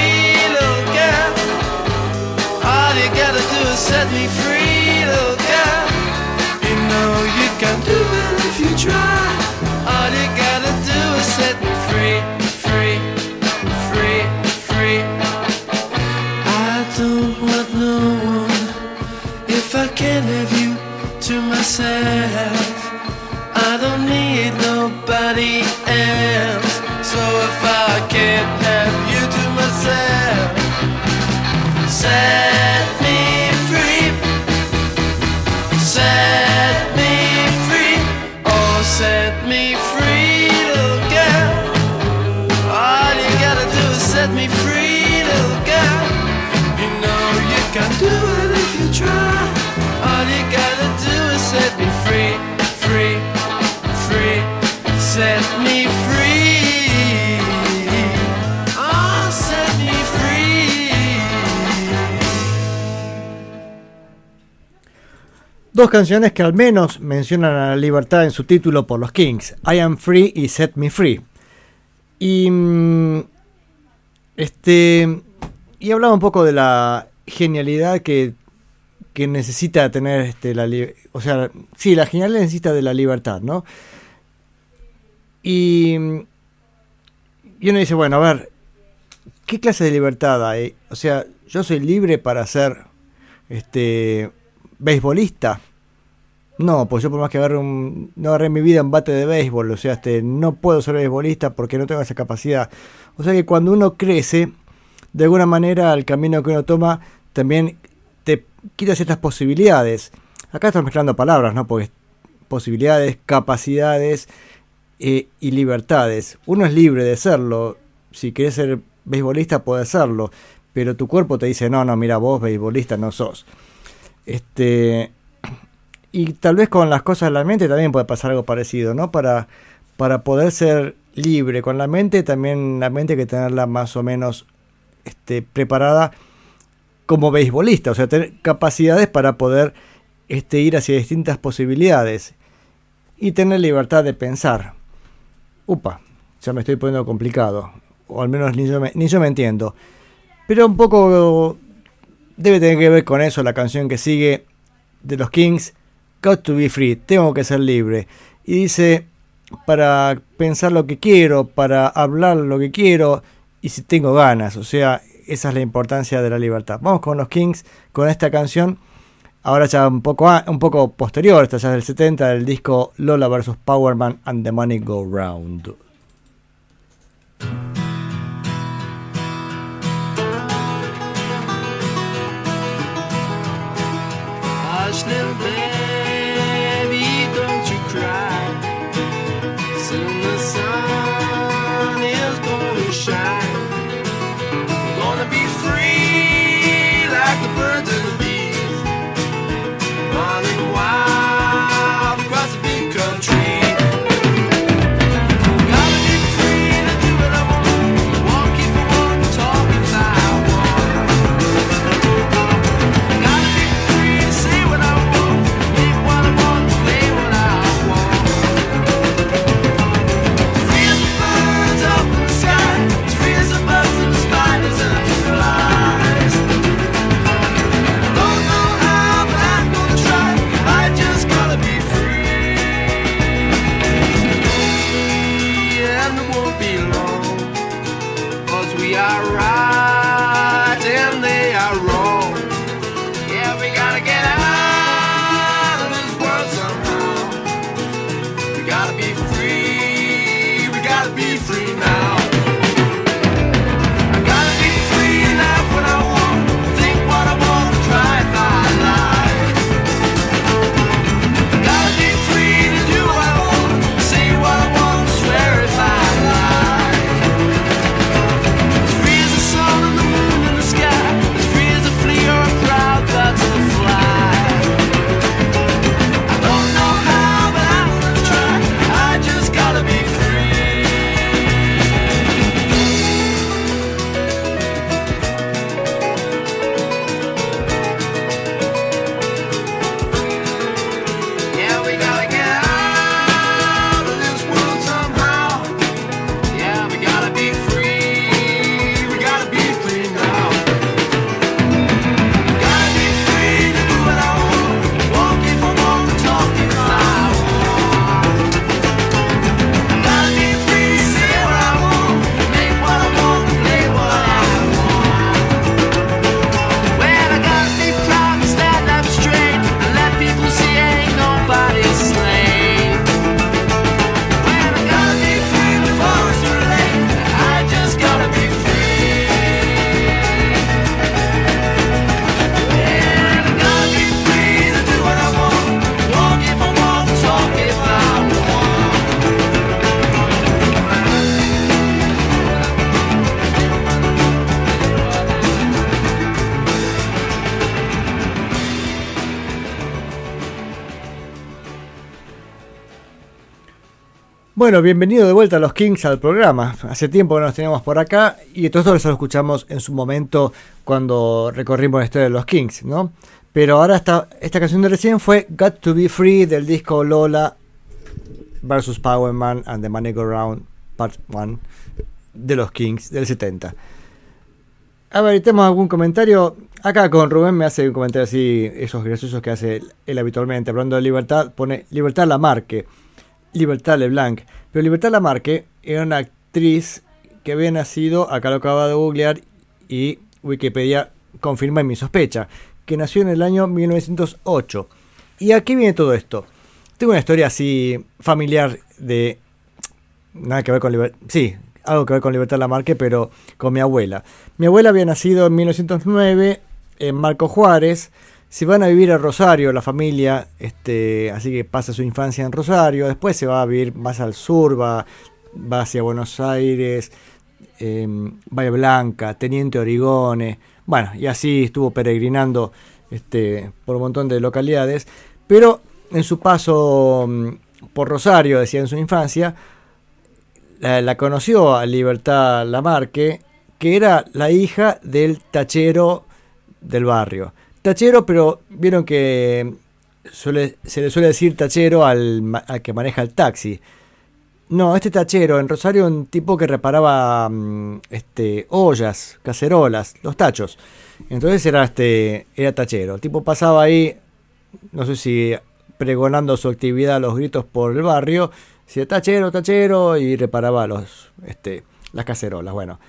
Speaker 1: Dos canciones que al menos mencionan a la libertad en su título por los Kings, I Am Free y Set Me Free. Y mm, este y hablaba un poco de la genialidad que, que necesita tener este la o sea, sí, la genialidad necesita de la libertad, ¿no? Y, y uno dice, bueno, a ver, ¿qué clase de libertad hay? O sea, yo soy libre para ser este beisbolista. No, pues yo por más que agarre un, no agarré mi vida en bate de béisbol, o sea, este, no puedo ser beisbolista porque no tengo esa capacidad. O sea que cuando uno crece, de alguna manera el camino que uno toma también te quita ciertas posibilidades. Acá estamos mezclando palabras, ¿no? Porque posibilidades, capacidades eh, y libertades. Uno es libre de serlo. Si querés ser beisbolista, puedes serlo. Pero tu cuerpo te dice, no, no, mira, vos beisbolista no sos. Este, y tal vez con las cosas de la mente también puede pasar algo parecido, ¿no? Para, para poder ser libre con la mente, también la mente hay que tenerla más o menos este, preparada como beisbolista, o sea, tener capacidades para poder este, ir hacia distintas posibilidades y tener libertad de pensar. Upa, ya me estoy poniendo complicado, o al menos ni yo me, ni yo me entiendo. Pero un poco debe tener que ver con eso la canción que sigue de los Kings, Got to be free, tengo que ser libre. Y dice, para pensar lo que quiero, para hablar lo que quiero, y si tengo ganas, o sea, esa es la importancia de la libertad. Vamos con los Kings, con esta canción, ahora ya un poco, un poco posterior, esta ya es del 70, del disco Lola vs. Powerman and the Money Go Round. Bueno, bienvenido de vuelta a los Kings al programa. Hace tiempo que nos teníamos por acá y todo esto lo escuchamos en su momento cuando recorrimos la historia de los Kings, ¿no? Pero ahora esta, esta canción de recién fue Got to Be Free del disco Lola versus Power Man and the Money Go Round Part 1 de los Kings del 70. A ver, ¿tenemos algún comentario? Acá con Rubén me hace un comentario así, esos graciosos que hace él habitualmente, hablando de libertad, pone Libertad Lamarque, Libertad Leblanc. Pero Libertad Lamarque era una actriz que había nacido, acá lo acaba de googlear, y Wikipedia confirma mi sospecha, que nació en el año 1908. ¿Y aquí viene todo esto? Tengo una historia así familiar de... Nada que ver con libertad... Sí, algo que ver con Libertad Lamarque, pero con mi abuela. Mi abuela había nacido en 1909 en Marco Juárez. Se van a vivir a Rosario, la familia, este, así que pasa su infancia en Rosario. Después se va a vivir más al sur, va, hacia Buenos Aires, eh, Bahía Blanca, Teniente Origone. Bueno, y así estuvo peregrinando este, por un montón de localidades. Pero en su paso mm, por Rosario, decía en su infancia, la, la conoció a Libertad Lamarque, que era la hija del tachero del barrio. Tachero, pero vieron que se le suele decir tachero al, al que maneja el taxi. No, este tachero en Rosario un tipo que reparaba mm, este, ollas, cacerolas, los tachos. Entonces era este era tachero. El tipo pasaba ahí, no sé si pregonando su actividad a los gritos por el barrio, decía tachero, tachero y reparaba los este las cacerolas. Bueno,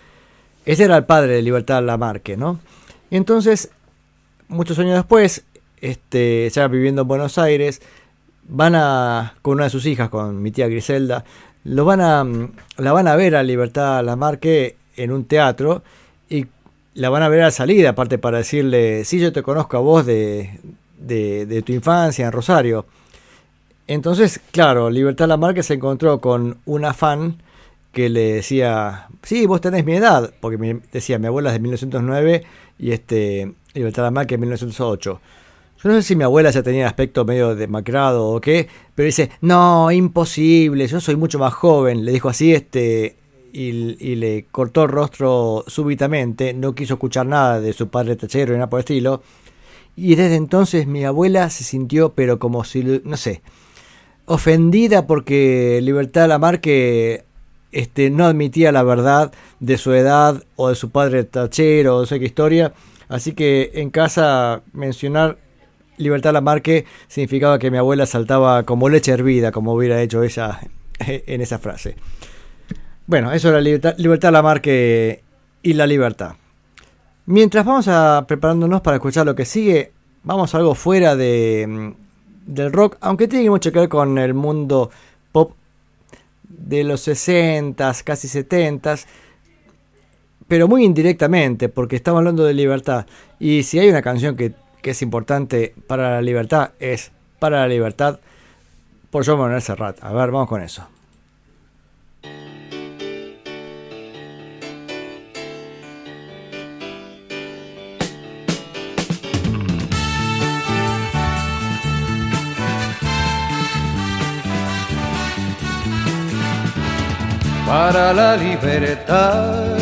Speaker 1: ese era el padre de Libertad Lamarque, ¿no? Entonces, muchos años después, este, ya viviendo en Buenos Aires, van a, con una de sus hijas, con mi tía Griselda, lo van a, la van a ver a Libertad Lamarque en un teatro y la van a ver a la salida, aparte para decirle, sí, yo te conozco a vos de, de, tu infancia en Rosario. Entonces, claro, Libertad Lamarque se encontró con una fan que le decía, sí, vos tenés mi edad, porque decía, mi abuela es de 1909 y este Libertad Lamarque es de 1908. Yo no sé si mi abuela ya tenía aspecto medio demacrado o qué, pero dice, no, imposible, yo soy mucho más joven, le dijo así este y, y le cortó el rostro súbitamente, no quiso escuchar nada de su padre tachero ni nada por el estilo. Y desde entonces mi abuela se sintió, pero como si, no sé, ofendida porque Libertad Lamarque este, no admitía la verdad de su edad o de su padre tachero o sé qué historia. Así que en casa mencionar Libertad Lamarque significaba que mi abuela saltaba como leche hervida, como hubiera hecho ella en esa frase. Bueno, eso era Libertad, Libertad Lamarque y la libertad. Mientras vamos a preparándonos para escuchar lo que sigue, vamos a algo fuera de, mm, del rock, aunque tiene mucho que ver con el mundo pop de los 60s, casi 70s, pero muy indirectamente, porque estamos hablando de libertad. Y si hay una canción que, que es importante para la libertad, es Para la libertad por John Manuel Serrat. A ver, vamos con eso.
Speaker 10: para la libertad.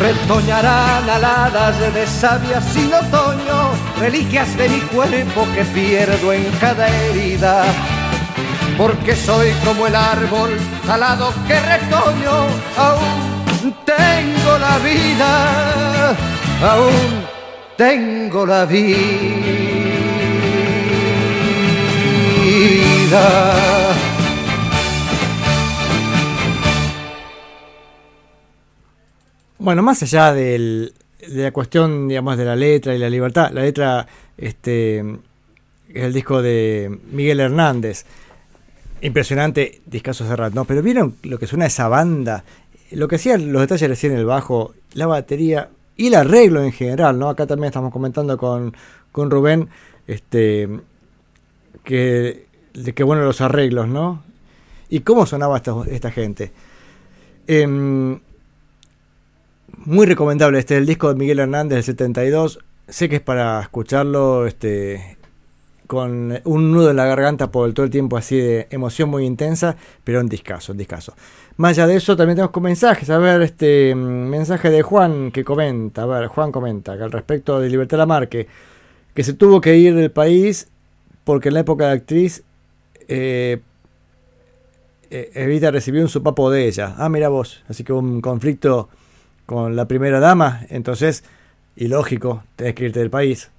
Speaker 10: Retoñarán aladas de savia sin otoño, reliquias de mi cuerpo que pierdo en cada herida. Porque soy como el árbol talado que retoño, aún tengo la vida, aún tengo la vida.
Speaker 1: Bueno, más allá de la cuestión, digamos, de la letra y la libertad, la letra, este, es el disco de Miguel Hernández. Impresionante, discazo Serrat, ¿no? Pero vieron lo que suena esa banda, lo que hacían los detalles recién el bajo, la batería y el arreglo en general, ¿no? Acá también estamos comentando con, con Rubén, este, que, de que bueno los arreglos, ¿no? Y cómo sonaba esta, esta gente. Em, muy recomendable este el disco de Miguel Hernández del 72. Sé que es para escucharlo este con un nudo en la garganta por todo el tiempo así de emoción muy intensa, pero un discazo, un discazo. Más allá de eso también tenemos con mensajes, a ver este mm, mensaje de Juan que comenta, a ver, Juan comenta que al respecto de Libertad Lamarque que se tuvo que ir del país porque en la época de actriz eh, eh, Evita recibió un sopapo de ella. Ah, mira vos, así que un conflicto con la primera dama, entonces, ilógico, tenés que irte del país.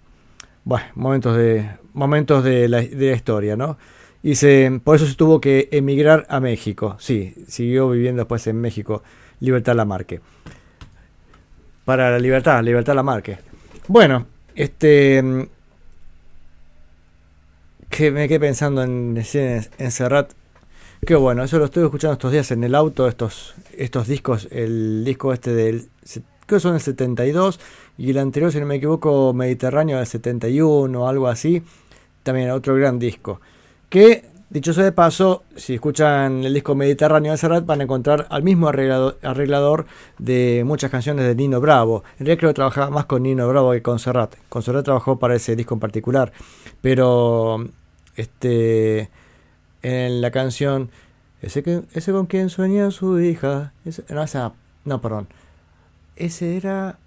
Speaker 1: Bueno, momentos de, momentos de, la, de la historia, ¿no? Y se, por eso se tuvo que emigrar a México. Sí, siguió viviendo después en México, Libertad Lamarque. Para la libertad, Libertad Lamarque. Bueno, este. mm, Que me quedé pensando en, en, en Serrat. Qué bueno, eso lo estoy escuchando estos días en el auto, estos, estos discos, el disco este del, creo que son del 72 y el anterior, si no me equivoco, Mediterráneo del 71 o algo así, también otro gran disco. Que, dicho sea de paso, si escuchan el disco Mediterráneo de Serrat van a encontrar al mismo arreglado- arreglador de muchas canciones de Nino Bravo. En realidad creo que trabajaba más con Nino Bravo que con Serrat. Con Serrat trabajó para ese disco en particular, pero este en la canción ese que ese con quien sueña su hija no esa no perdón ese era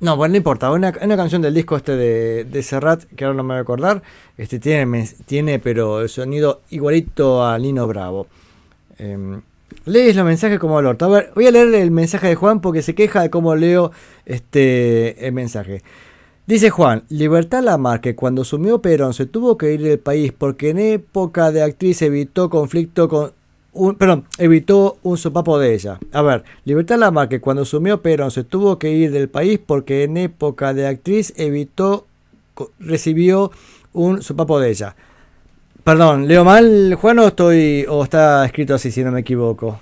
Speaker 1: no bueno no importa una, una canción del disco este de, de Serrat que ahora no me voy a acordar este tiene tiene pero el sonido igualito a Nino Bravo Em, lees los mensajes como el orto. A ver, voy a leer el mensaje de Juan porque se queja de cómo leo este el mensaje. Dice Juan, Libertad Lamarque cuando sumió Perón se tuvo que ir del país porque en época de actriz evitó conflicto con un, perdón, evitó un sopapo de ella. A ver, Libertad Lamarque cuando sumió Perón se tuvo que ir del país porque en época de actriz evitó recibió un sopapo de ella. Perdón, ¿leo mal, Juan, o estoy o está escrito así si no me equivoco?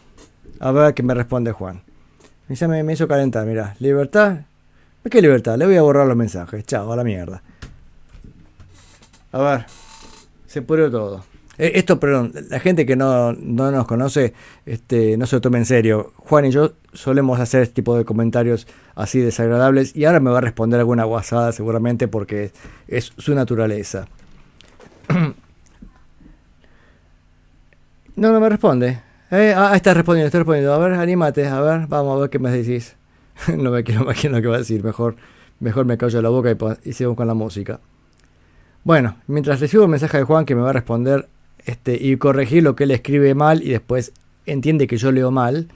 Speaker 1: A ver qué me responde Juan. Ya me, me hizo calentar, mira. Libertad. ¿Qué libertad? Le voy a borrar los mensajes. Chao, a la mierda. A ver. Se pudrió todo. Eh, Esto, perdón, la gente que no, no nos conoce, este, no se lo tome en serio. Juan y yo solemos hacer este tipo de comentarios así desagradables y ahora me va a responder alguna guasada seguramente porque es su naturaleza. No, no me responde. Eh, ah, está respondiendo, está respondiendo. A ver, anímate, a ver, vamos a ver qué me decís. no me quiero imaginar lo que va a decir. Mejor, mejor me callo la boca y, y sigo con la música. Bueno, mientras recibo el mensaje de Juan que me va a responder este, y corregir lo que él escribe mal y después entiende que yo leo mal,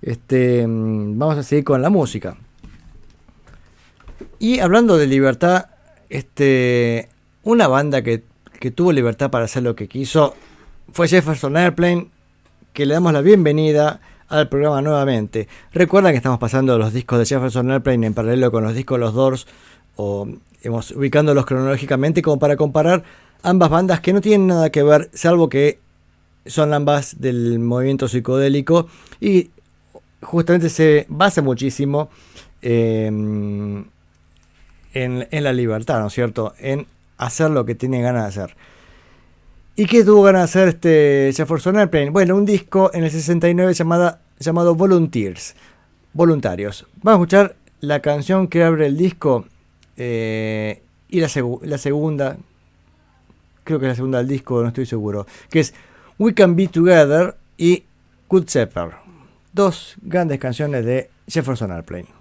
Speaker 1: este, mm, vamos a seguir con la música. Y hablando de libertad, este, una banda que, que tuvo libertad para hacer lo que quiso fue Jefferson Airplane, que le damos la bienvenida al programa nuevamente. Recuerda que estamos pasando los discos de Jefferson Airplane en paralelo con los discos de los Doors, o hemos, ubicándolos cronológicamente como para comparar ambas bandas que no tienen nada que ver, salvo que son ambas del movimiento psicodélico y justamente se basa muchísimo eh, en, en la libertad, ¿no es cierto? En hacer lo que tiene ganas de hacer. ¿Y qué tuvo ganas de hacer este Jefferson Airplane? Bueno, un disco en el 69 llamada, llamado Volunteers, Voluntarios. Vamos a escuchar la canción que abre el disco eh, y la, la segunda, creo que es la segunda del disco, no estoy seguro, que es We Can Be Together y Good Shepherd. Dos grandes canciones de Jefferson Airplane.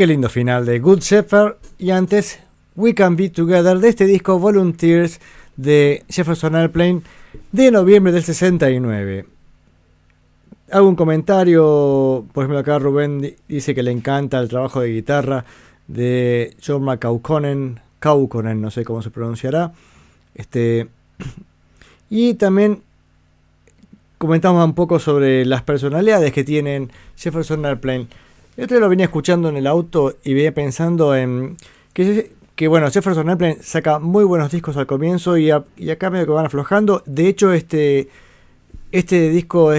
Speaker 1: Qué lindo final de Good Shepherd. Y antes, We Can Be Together de este disco Volunteers de Jefferson Airplane de noviembre del 69. Hago un comentario, por ejemplo acá Rubén di- dice que le encanta el trabajo de guitarra de John McCauconen, Kaukonen, no sé cómo se pronunciará. Este, y también comentamos un poco sobre las personalidades que tienen Jefferson Airplane. El otro lo venía escuchando en el auto y venía pensando en que, bueno, Jefferson Airplane saca muy buenos discos al comienzo y, acá medio que van aflojando. De hecho, este, este disco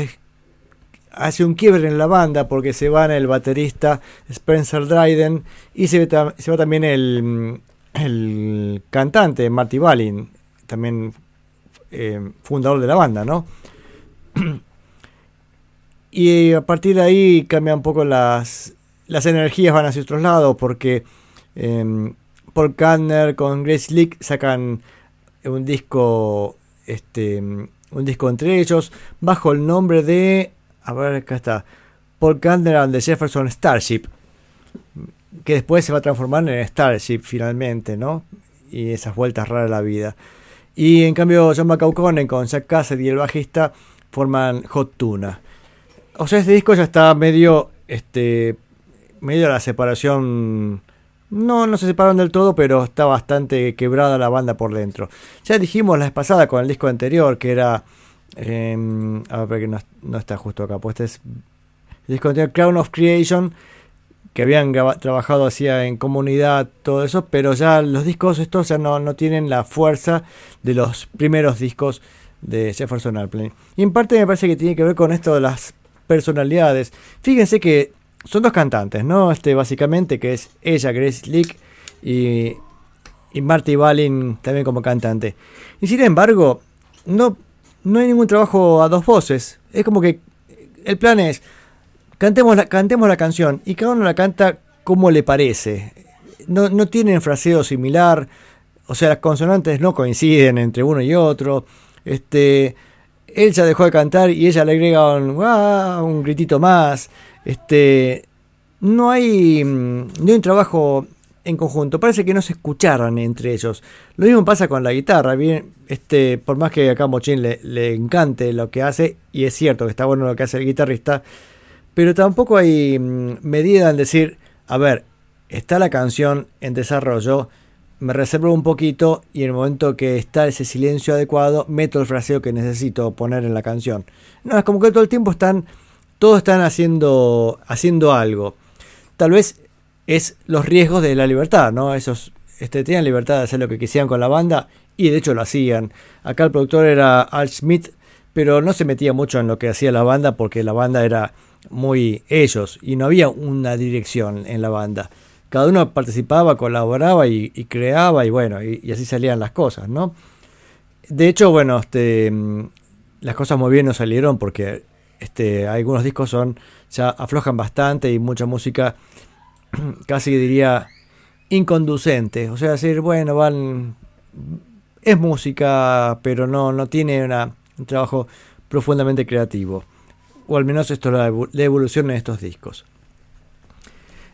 Speaker 1: hace un quiebre en la banda porque se van el baterista Spencer Dryden y se va también el, el cantante Marty Balin, también eh, fundador de la banda, ¿no? Y a partir de ahí cambia un poco las, las energías, van hacia otros lados, porque eh, Paul Kantner con Grace Leak sacan un disco, este, un disco entre ellos, bajo el nombre de, a ver, acá está, Paul Kantner and the Jefferson Starship. que después se va a transformar en Starship finalmente, ¿no? Y esas vueltas raras a la vida. Y en cambio John McCauconen con Jack Cassidy y el bajista forman Hot Tuna. O sea, este disco ya está medio, este, medio la separación. No, no se separaron del todo, pero está bastante quebrada la banda por dentro. Ya dijimos la vez pasada con el disco anterior que era, eh, a ver que no, no está justo acá, pues este es el disco anterior Crown of Creation que habían trabajado hacía en comunidad, todo eso, pero ya los discos estos ya no, no tienen la fuerza de los primeros discos de Jefferson Airplane. Y en parte me parece que tiene que ver con esto de las personalidades. Fíjense que son dos cantantes, ¿no? Este básicamente que es ella, Grace Leak, y, y Marty Balin también como cantante. Y sin embargo, no, no hay ningún trabajo a dos voces. Es como que el plan es cantemos la, cantemos la canción y cada uno la canta como le parece. No, no tienen fraseo similar, o sea, las consonantes no coinciden entre uno y otro. Este, él ya dejó de cantar y ella le agrega un, un gritito más. Este, no hay, mm, no hay un trabajo en conjunto. Parece que no se escucharan entre ellos. Lo mismo pasa con la guitarra. Bien, este, por más que acá a Mochín le, le encante lo que hace, y es cierto que está bueno lo que hace el guitarrista, pero tampoco hay mm, medida en decir, a ver, está la canción en desarrollo, me reservo un poquito y en el momento que está ese silencio adecuado, meto el fraseo que necesito poner en la canción. No, es como que todo el tiempo están, todos están haciendo, haciendo algo. Tal vez es los riesgos de la libertad, ¿no? Esos este, tenían libertad de hacer lo que quisieran con la banda y de hecho lo hacían. Acá el productor era Al Smith, pero no se metía mucho en lo que hacía la banda porque la banda era muy ellos y no había una dirección en la banda. Cada uno participaba, colaboraba y, creaba y bueno, y, así salían las cosas, ¿no? De hecho, bueno, este, mm, las cosas muy bien no salieron porque este, algunos discos son ya aflojan bastante y mucha música casi diría inconducente. O sea, decir, bueno, van. Es música, pero no, no tiene una- un trabajo profundamente creativo. O al menos esto la evolución en estos discos.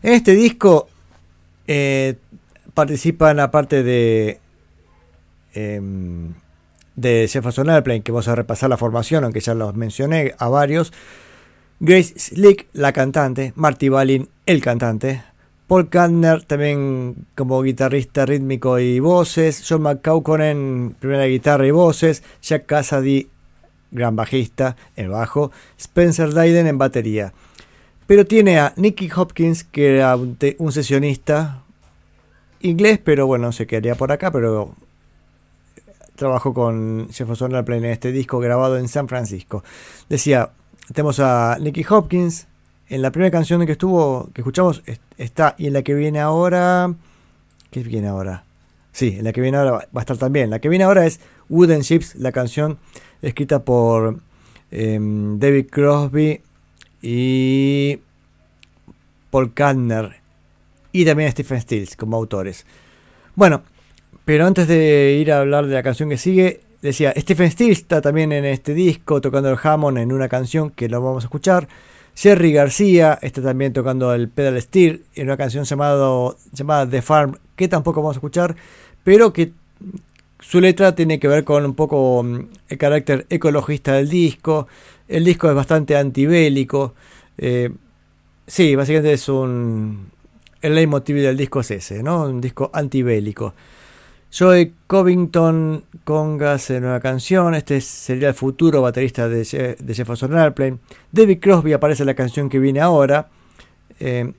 Speaker 1: En este disco eh, participan, aparte de. em, de Jefferson Airplane, que vamos a repasar la formación, aunque ya los mencioné a varios. Grace Slick, la cantante, Marty Balin, el cantante, Paul Kantner, también como guitarrista rítmico y voces, John McCauconen, primera guitarra y voces, Jack Cassidy, gran bajista, el bajo, Spencer Dyden en batería. Pero tiene a Nicky Hopkins, que era un, sesionista inglés, pero bueno, se quedaría por acá, pero trabajó con Jefferson Airplane en este disco grabado en San Francisco. Decía, tenemos a Nicky Hopkins. En la primera canción que estuvo, que escuchamos, es- está. Y en la que viene ahora. ¿Qué viene ahora? Sí, en la que viene ahora va va a estar también. La que viene ahora es Wooden Ships, la canción escrita por em, David Crosby y Paul Kantner. Y también Stephen Stills como autores. Bueno, pero antes de ir a hablar de la canción que sigue, decía, Stephen Stills está también en este disco tocando el Hammond en una canción que lo vamos a escuchar. Jerry García está también tocando el pedal steel en una canción llamado, llamada The Farm, que tampoco vamos a escuchar, pero que su letra tiene que ver con un poco mm, el carácter ecologista del disco. El disco es bastante antibélico. Eh, sí, básicamente es un... El leitmotiv del disco es ese, ¿no? Un disco antibélico. Joey Covington congas en una canción. Este sería el futuro baterista de, Je- de Jefferson Airplane. David Crosby aparece en la canción que viene ahora. Eh,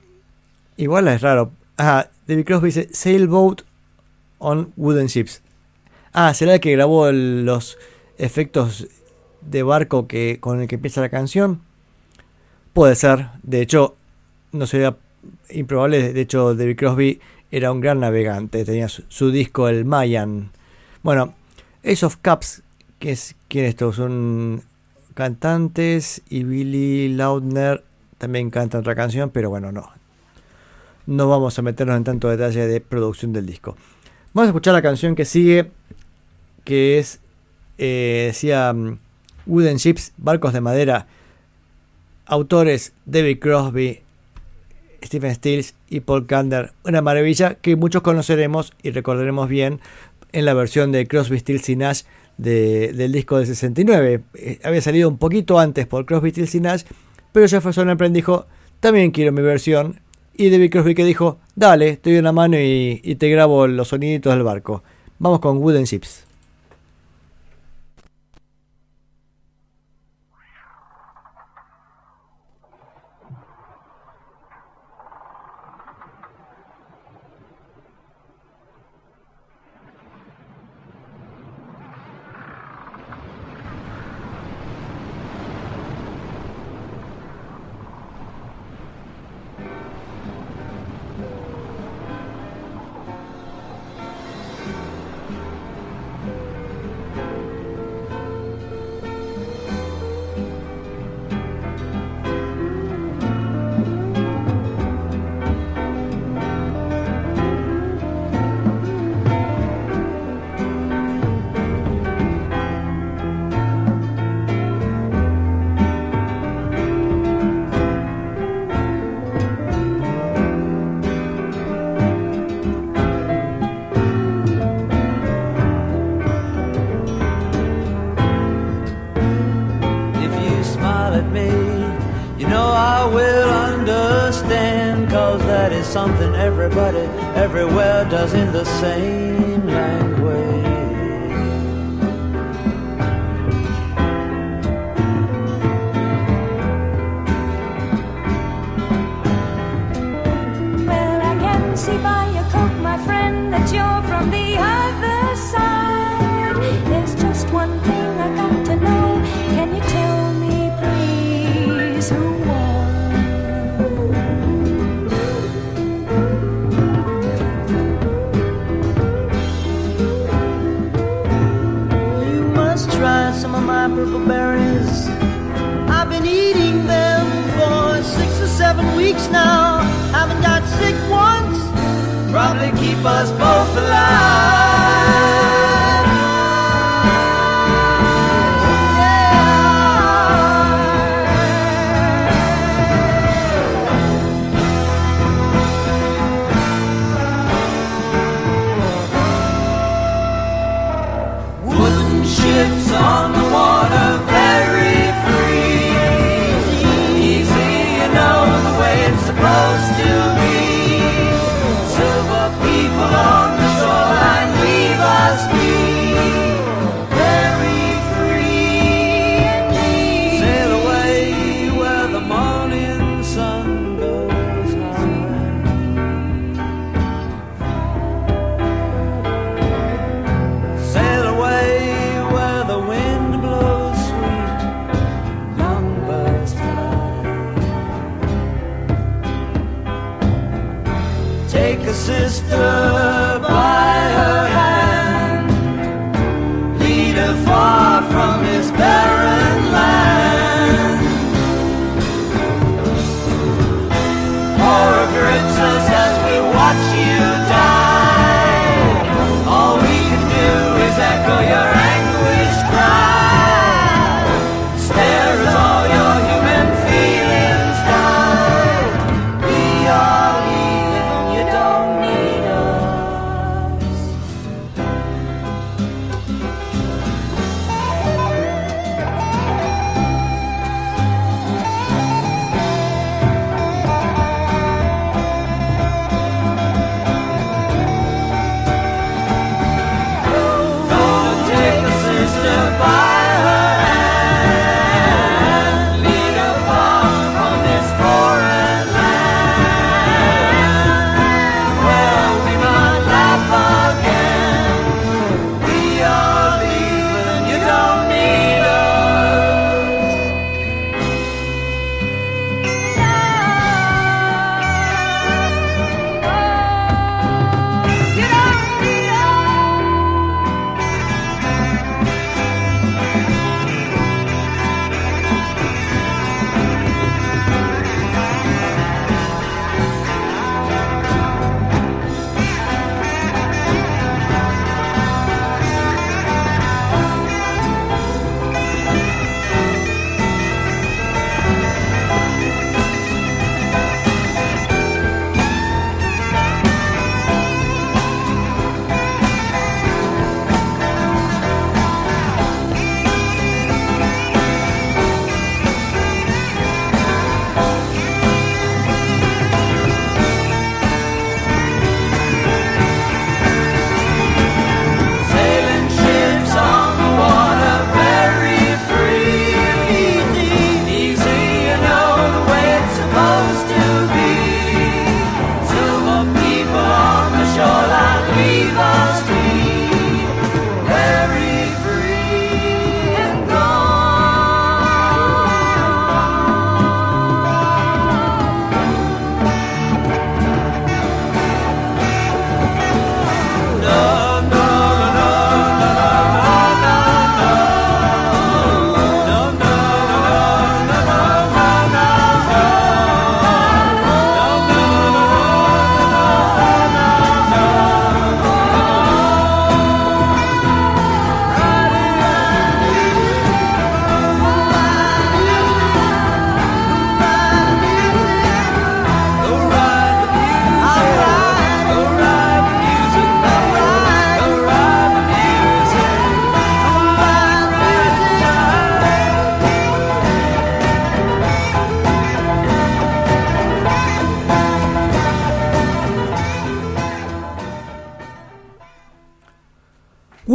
Speaker 1: igual es raro. Ah, David Crosby dice Sailboat on Wooden Ships. Ah, será el que grabó los efectos de barco que, con el que empieza la canción. Puede ser. De hecho, no sería improbable. De hecho, David Crosby era un gran navegante. Tenía su, disco, el Mayan. Bueno, Ace of Cups, que es, ¿quién es esto? Son cantantes y Billy Laudner también canta otra canción, pero bueno, no. No vamos a meternos en tanto detalle de producción del disco. Vamos a escuchar la canción que sigue, que es, eh, decía, mm, Wooden Ships, Barcos de Madera, autores David Crosby, Stephen Stills y Paul Kander. Una maravilla que muchos conoceremos y recordaremos bien en la versión de Crosby, Stills y Nash de- del disco del 69. Eh, había salido un poquito antes por Crosby, Stills y Nash, pero Jefferson Airplane dijo, también quiero mi versión. Y David Crosby que dijo, dale, te doy una mano y, y te grabo los soniditos del barco. Vamos con Wooden Ships.
Speaker 4: Something everybody everywhere does in the same now. Haven't got sick once. Probably keep us both alive.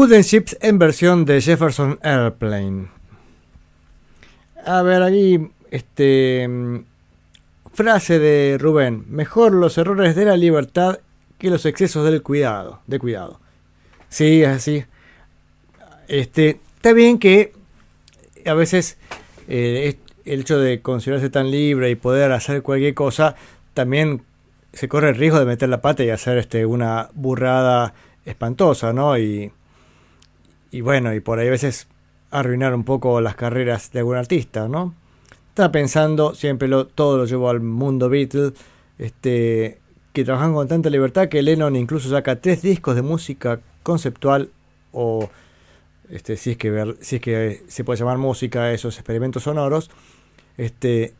Speaker 4: Wooden Ships
Speaker 1: en versión de Jefferson Airplane. A ver, aquí, este. mm, Frase de Rubén: Mejor los errores de la libertad que los excesos del cuidado. De cuidado. Sí, es así. Este, está bien que a veces eh, el hecho de considerarse tan libre y poder hacer cualquier cosa también se corre el riesgo de meter la pata y hacer este una burrada espantosa, ¿no? Y, y bueno, y por ahí a veces arruinar un poco las carreras de algún artista, ¿no? Estaba pensando, siempre lo, todo lo llevo al mundo Beatle, este, que trabajan con tanta libertad que Lennon incluso saca tres discos de música conceptual o este, si es que si es que se puede llamar música esos experimentos sonoros, este,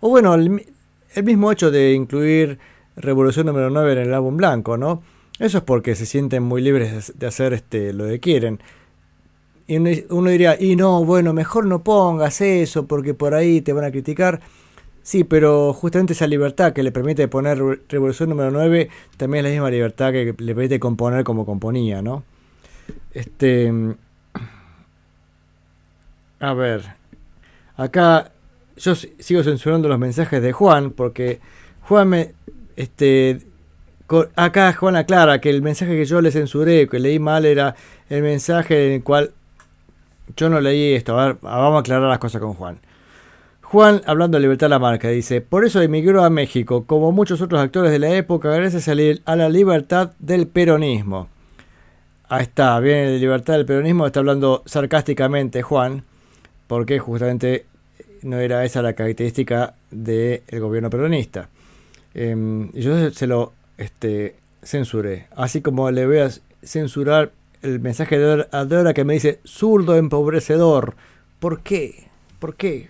Speaker 1: o bueno, el, el mismo hecho de incluir Revolución número 9 en el álbum blanco, ¿no? Eso es porque se sienten muy libres de- hacer este, lo que quieren. Y uno, diría, y no, bueno, mejor no pongas eso porque por ahí te van a criticar. Sí, pero justamente esa libertad que le permite poner Re- Revolución número 9 también es la misma libertad que le permite componer como componía, ¿no? Este. A ver. Acá yo si- sigo censurando los mensajes de Juan porque Juan me. Este. Acá Juan aclara que el mensaje que yo le censuré, que leí mal, era el mensaje en el cual yo no leí esto. A ver, vamos a aclarar las cosas con Juan. Juan, hablando de Libertad Lamarca, dice, por eso emigró a México, como muchos otros actores de la época, gracias a la libertad del peronismo. Ahí está, viene de libertad del peronismo, está hablando sarcásticamente Juan, porque justamente no era esa la característica del gobierno peronista. Y yo se lo este, censuré, así como le voy a censurar el mensaje de Dora- a Dora que me dice zurdo empobrecedor. ¿Por qué? ¿Por qué?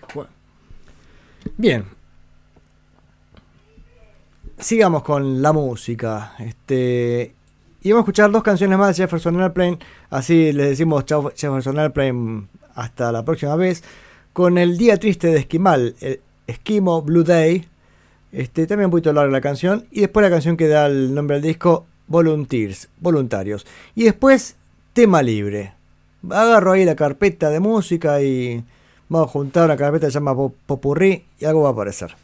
Speaker 1: Bien. Sigamos con la música. Este, y vamos a escuchar dos canciones más de Jefferson Airplane. Así les decimos chao Jefferson Airplane hasta la próxima vez. Con el Día Triste de Esquimal, el Esquimo Blue Day. Este, también un poquito larga la canción. Y después la canción que da el nombre al disco, Volunteers, Voluntarios. Y después, Tema Libre. Agarro ahí la carpeta de música y vamos a juntar una carpeta que se llama Pop- Popurrí y algo va a aparecer.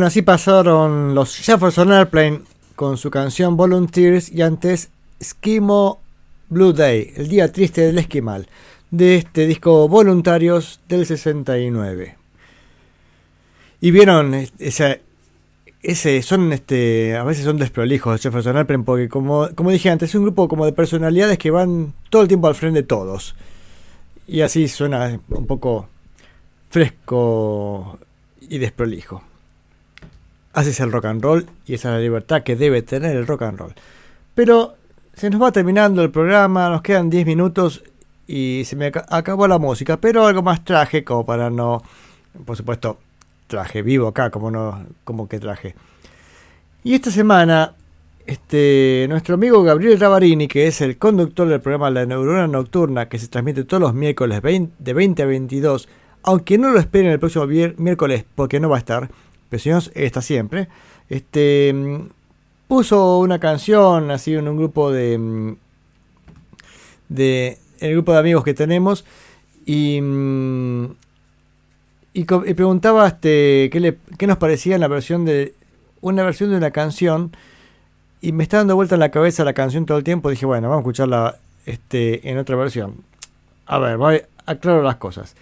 Speaker 1: Bueno, así pasaron los Jefferson Airplane con su canción Volunteers y antes Esquimo Blue Day, el día triste del esquimal, de este disco Voluntarios del 69. Y vieron esa, ese son este a veces son desprolijos Jefferson Airplane porque como, como dije antes es un grupo como de personalidades que van todo el tiempo al frente de todos. Y así suena un poco fresco y desprolijo. Así es el rock and roll y esa es la libertad que debe tener el rock and roll. Pero se nos va terminando el programa, nos quedan 10 minutos y se me aca- acabó la música, pero algo más traje como para no, por supuesto, traje vivo acá, como no, como que traje. Y esta semana, este, nuestro amigo Gabriel Ravarini, que es el conductor del programa La Neurona Nocturna, que se transmite todos los miércoles 20 de 20 a 22, aunque no lo esperen el próximo miércoles porque no va a estar, no, está siempre, este, mm, puso una canción así en un grupo de, mm, de el grupo de amigos que tenemos y, mm, y, preguntaba este, qué, qué nos parecía la versión de una versión de una canción y me está dando vuelta en la cabeza la canción todo el tiempo. Dije, bueno, vamos a escucharla este, en otra versión. A ver, voy a aclarar las cosas.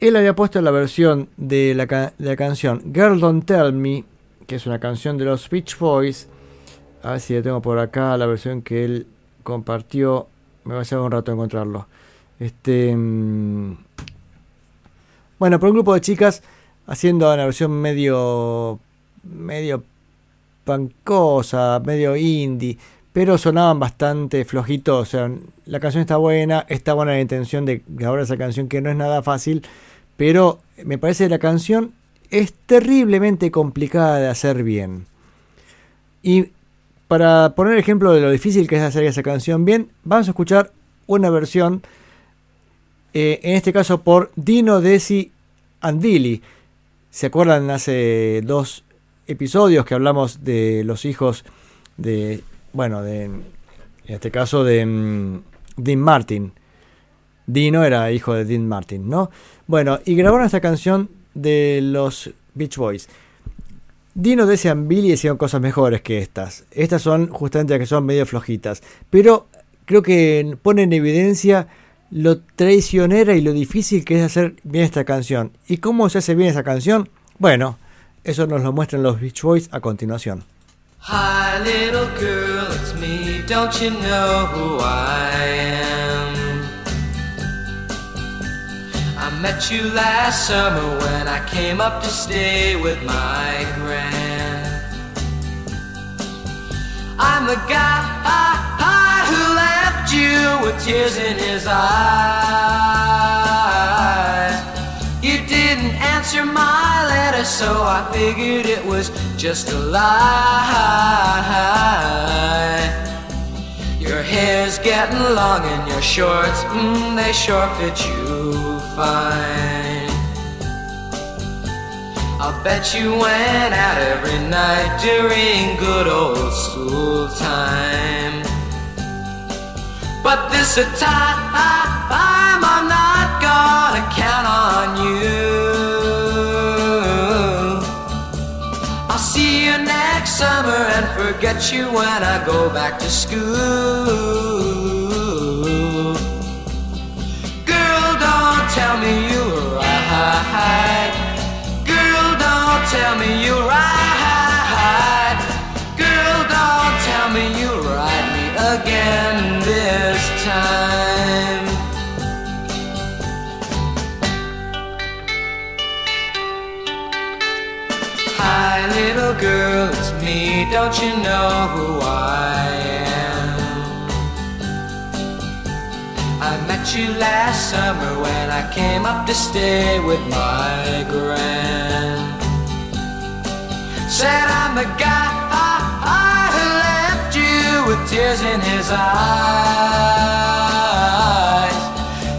Speaker 1: Él había puesto la versión de la, canción Girl Don't Tell Me, que es una canción de los Beach Boys. A ver si la tengo por acá, la versión que él compartió. Me va a llevar un rato encontrarlo. Este, mm, bueno, por un grupo de chicas haciendo una versión medio, medio pancosa, medio indie, pero sonaban bastante flojitos. O sea, la canción está buena, está buena la intención de grabar esa canción que no es nada fácil, pero me parece que la canción es terriblemente complicada de hacer bien. Y para poner ejemplo de lo difícil que es hacer esa canción bien, vamos a escuchar una versión, eh, en este caso por Dino Desi Andili. ¿Se acuerdan hace dos episodios que hablamos de los hijos de, bueno, de, en este caso de mm, Dean Martin? Dino era hijo de Dean Martin, ¿no? Bueno, y grabaron esta canción de los Beach Boys. Dino decían Billy hicieron cosas mejores que estas. Estas son justamente las que son medio flojitas. Pero creo que pone en evidencia lo traicionera y lo difícil que es hacer bien esta canción. ¿Y cómo se hace bien esa canción? Bueno, eso nos lo muestran los Beach Boys a continuación.
Speaker 4: Hi, it's me. Don't you know who I am? I met you last summer when I came up to stay with my grand. I'm the guy who left you with tears in his eyes. You didn't answer my letter, so I figured it was just a lie. Your hair's getting long and your shorts, mm, they sure fit you fine. I'll bet you went out every night during good old school time. But this a time I'm not summer and forget you when I go back to school. Girl, don't tell me you're right. Girl, don't tell me you're right. Me. Don't you know who I am? I met you last summer when I came up to stay with my grand. Said I'm the guy who left you with tears in his eyes.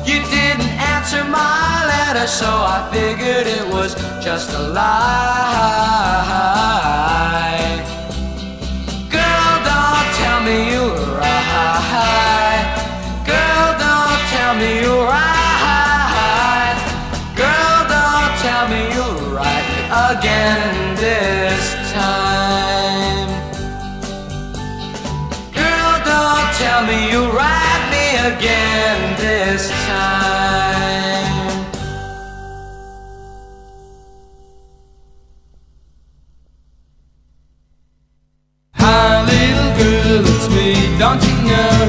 Speaker 4: You didn't answer my letter, so I figured it was just a lie.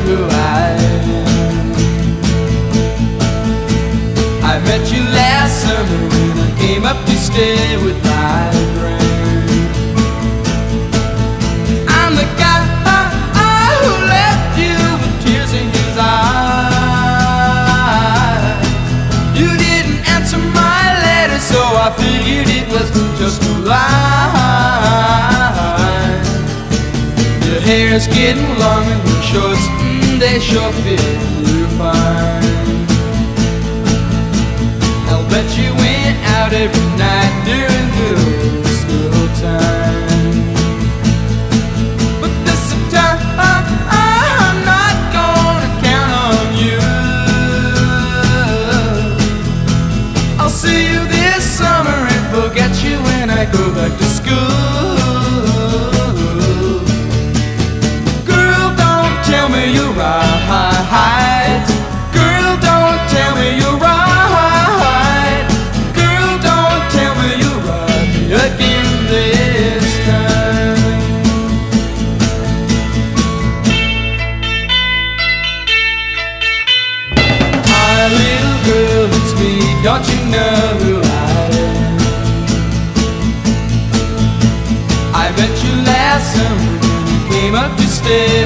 Speaker 9: Who I? I met you last summer when I came up to stay with my friend. I'm the guy uh, who left you with tears in his eyes. You didn't answer my letter, so I figured it was just a lie. Hair's getting long and your shorts, mm, they sure fit you fine. I'll bet you went out every night during good school time. But this time I'm not gonna count on you. I'll see you this summer and forget you when I go back to school.
Speaker 4: Up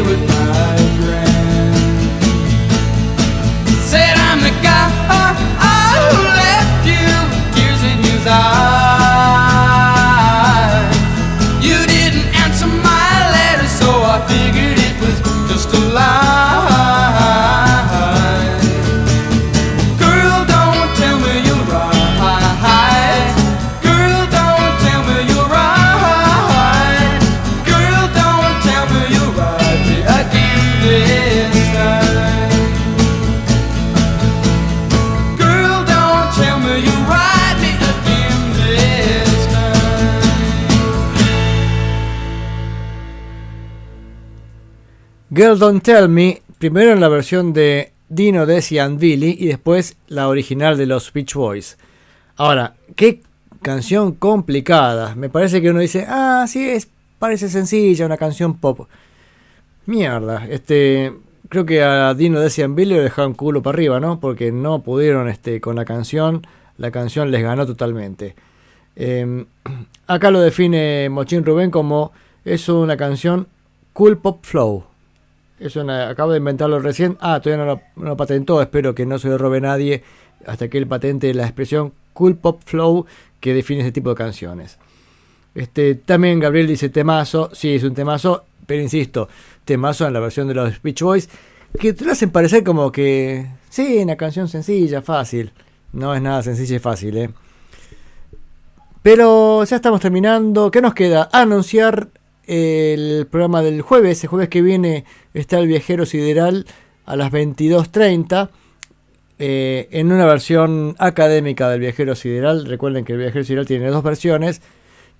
Speaker 4: Girl Don't Tell Me,
Speaker 1: primero en la versión de Dino, Desi and Billy y después la original de los Beach Boys. Ahora, qué canción complicada. Me parece que uno dice, ah, sí, es, parece sencilla, una canción pop. Mierda, este, creo que a Dino, Desi and Billy lo dejaron culo para arriba, ¿no? Porque no pudieron, este, con la canción, la canción les ganó totalmente. Eh, acá lo define Mochín Rubén como es una canción Cool Pop Flow. Es una, acabo de inventarlo recién. Ah, todavía no lo, no lo patentó. Espero que no se lo robe nadie hasta que él patente la expresión Cool Pop Flow que define ese tipo de canciones. Este, también Gabriel dice temazo. Sí, es un temazo. Pero insisto, temazo en la versión de los Beach Boys. Que te lo hacen parecer como que. Sí, una canción sencilla, fácil. No es nada sencilla y fácil, ¿eh? Pero ya estamos terminando. ¿Qué nos queda? Anunciar el programa del jueves. El jueves que viene está el viajero sideral a las 22.30. eh, en una versión académica del viajero sideral. Recuerden que el viajero sideral tiene dos versiones.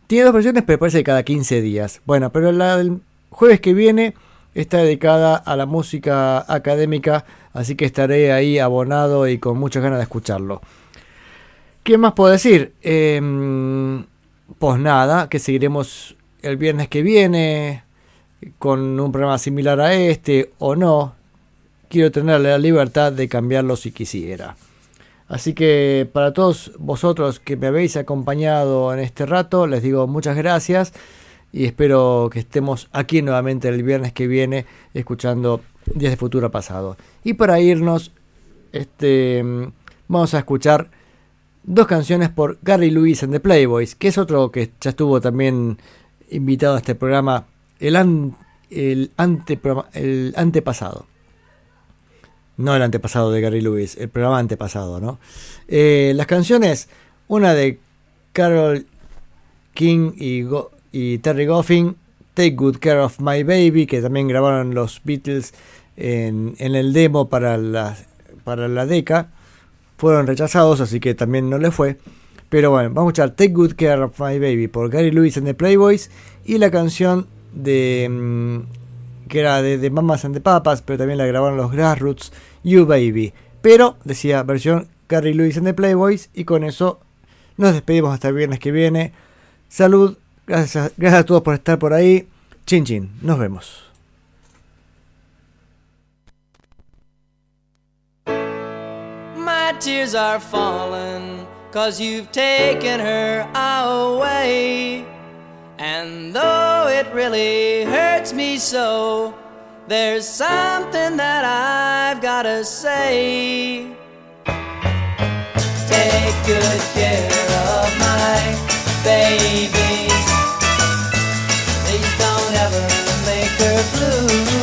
Speaker 1: Tiene dos versiones, pero parece cada 15 días. Bueno, pero la del jueves que viene está dedicada a la música académica. Así que estaré ahí abonado y con muchas ganas de escucharlo. ¿Qué más puedo decir? Em, pues nada, que seguiremos el viernes que viene con un programa similar a este o no. Quiero tener la libertad de cambiarlo si quisiera. Así que para todos vosotros que me habéis acompañado en este rato, les digo muchas gracias y espero que estemos aquí nuevamente el viernes que viene escuchando Días de Futuro Pasado. Y para irnos, este, vamos a escuchar dos canciones por Gary Lewis and the Playboys, que es otro que ya estuvo también invitado a este programa el, el, anteprograma- el antepasado. No el antepasado de Gary Lewis, el programa antepasado, ¿no? Eh, las canciones, una de Carol King y, Terry Goffin, Take Good Care of My Baby, que también grabaron los Beatles en, el demo para la, para la. Fueron rechazados, así que también no le fue. Pero bueno, vamos a escuchar Take Good Care of My Baby por Gary Lewis and the Playboys y la canción de mm, que era de, de Mamas and the Papas, pero también la grabaron los Grassroots, You Baby. Pero decía versión Gary Lewis and the Playboys y con eso nos despedimos hasta el viernes que viene. Salud, gracias a, todos por estar por ahí. Chin chin, nos vemos.
Speaker 4: Cause you've taken her away. And though it really hurts me so, there's something that I've gotta say. Take good care of my baby. Please don't ever make her blue.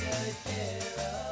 Speaker 4: Good care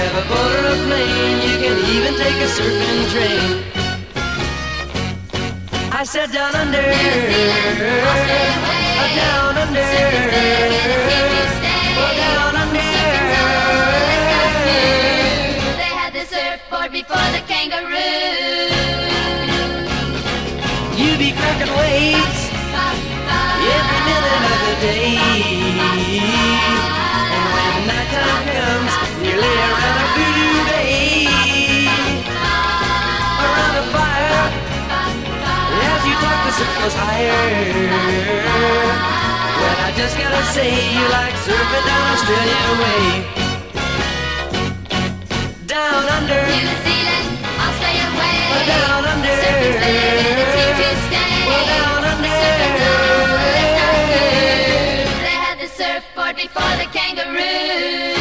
Speaker 4: grab a boat or a plane. You can even take a surfing train. I said down under, down under, down under.
Speaker 11: They had the surfboard before the kangaroo.
Speaker 4: You be cracking waves every minute of the day times, nearly around a voodoo day. Around a fire, as you talk, the sun goes higher. Well, I just gotta say, you like surfing down Australia way. Down under.
Speaker 11: New Zealand, Australia way.
Speaker 4: Well, down under.
Speaker 11: Surfing's there, the teachers stay.
Speaker 4: Well, down under.
Speaker 11: Surfing's on. They had the surfboard before the kangaroo.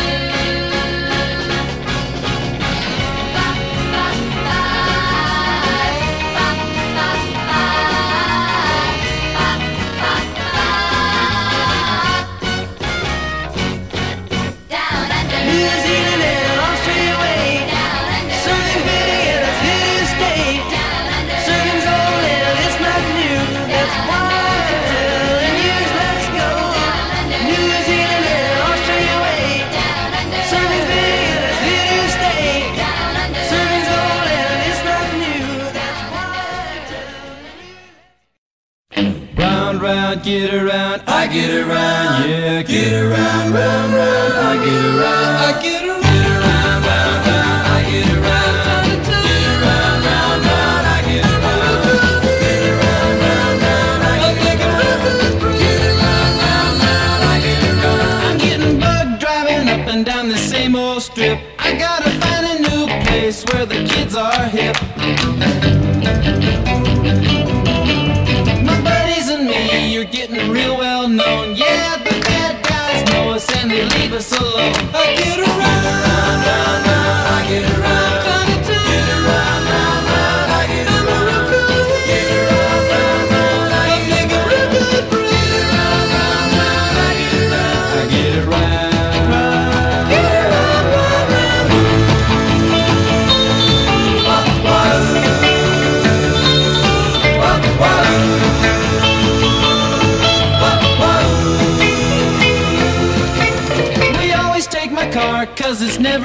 Speaker 9: get around, I get around, yeah, get around, round, round.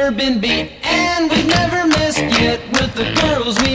Speaker 9: never been beat, and we've never missed yet with the girls we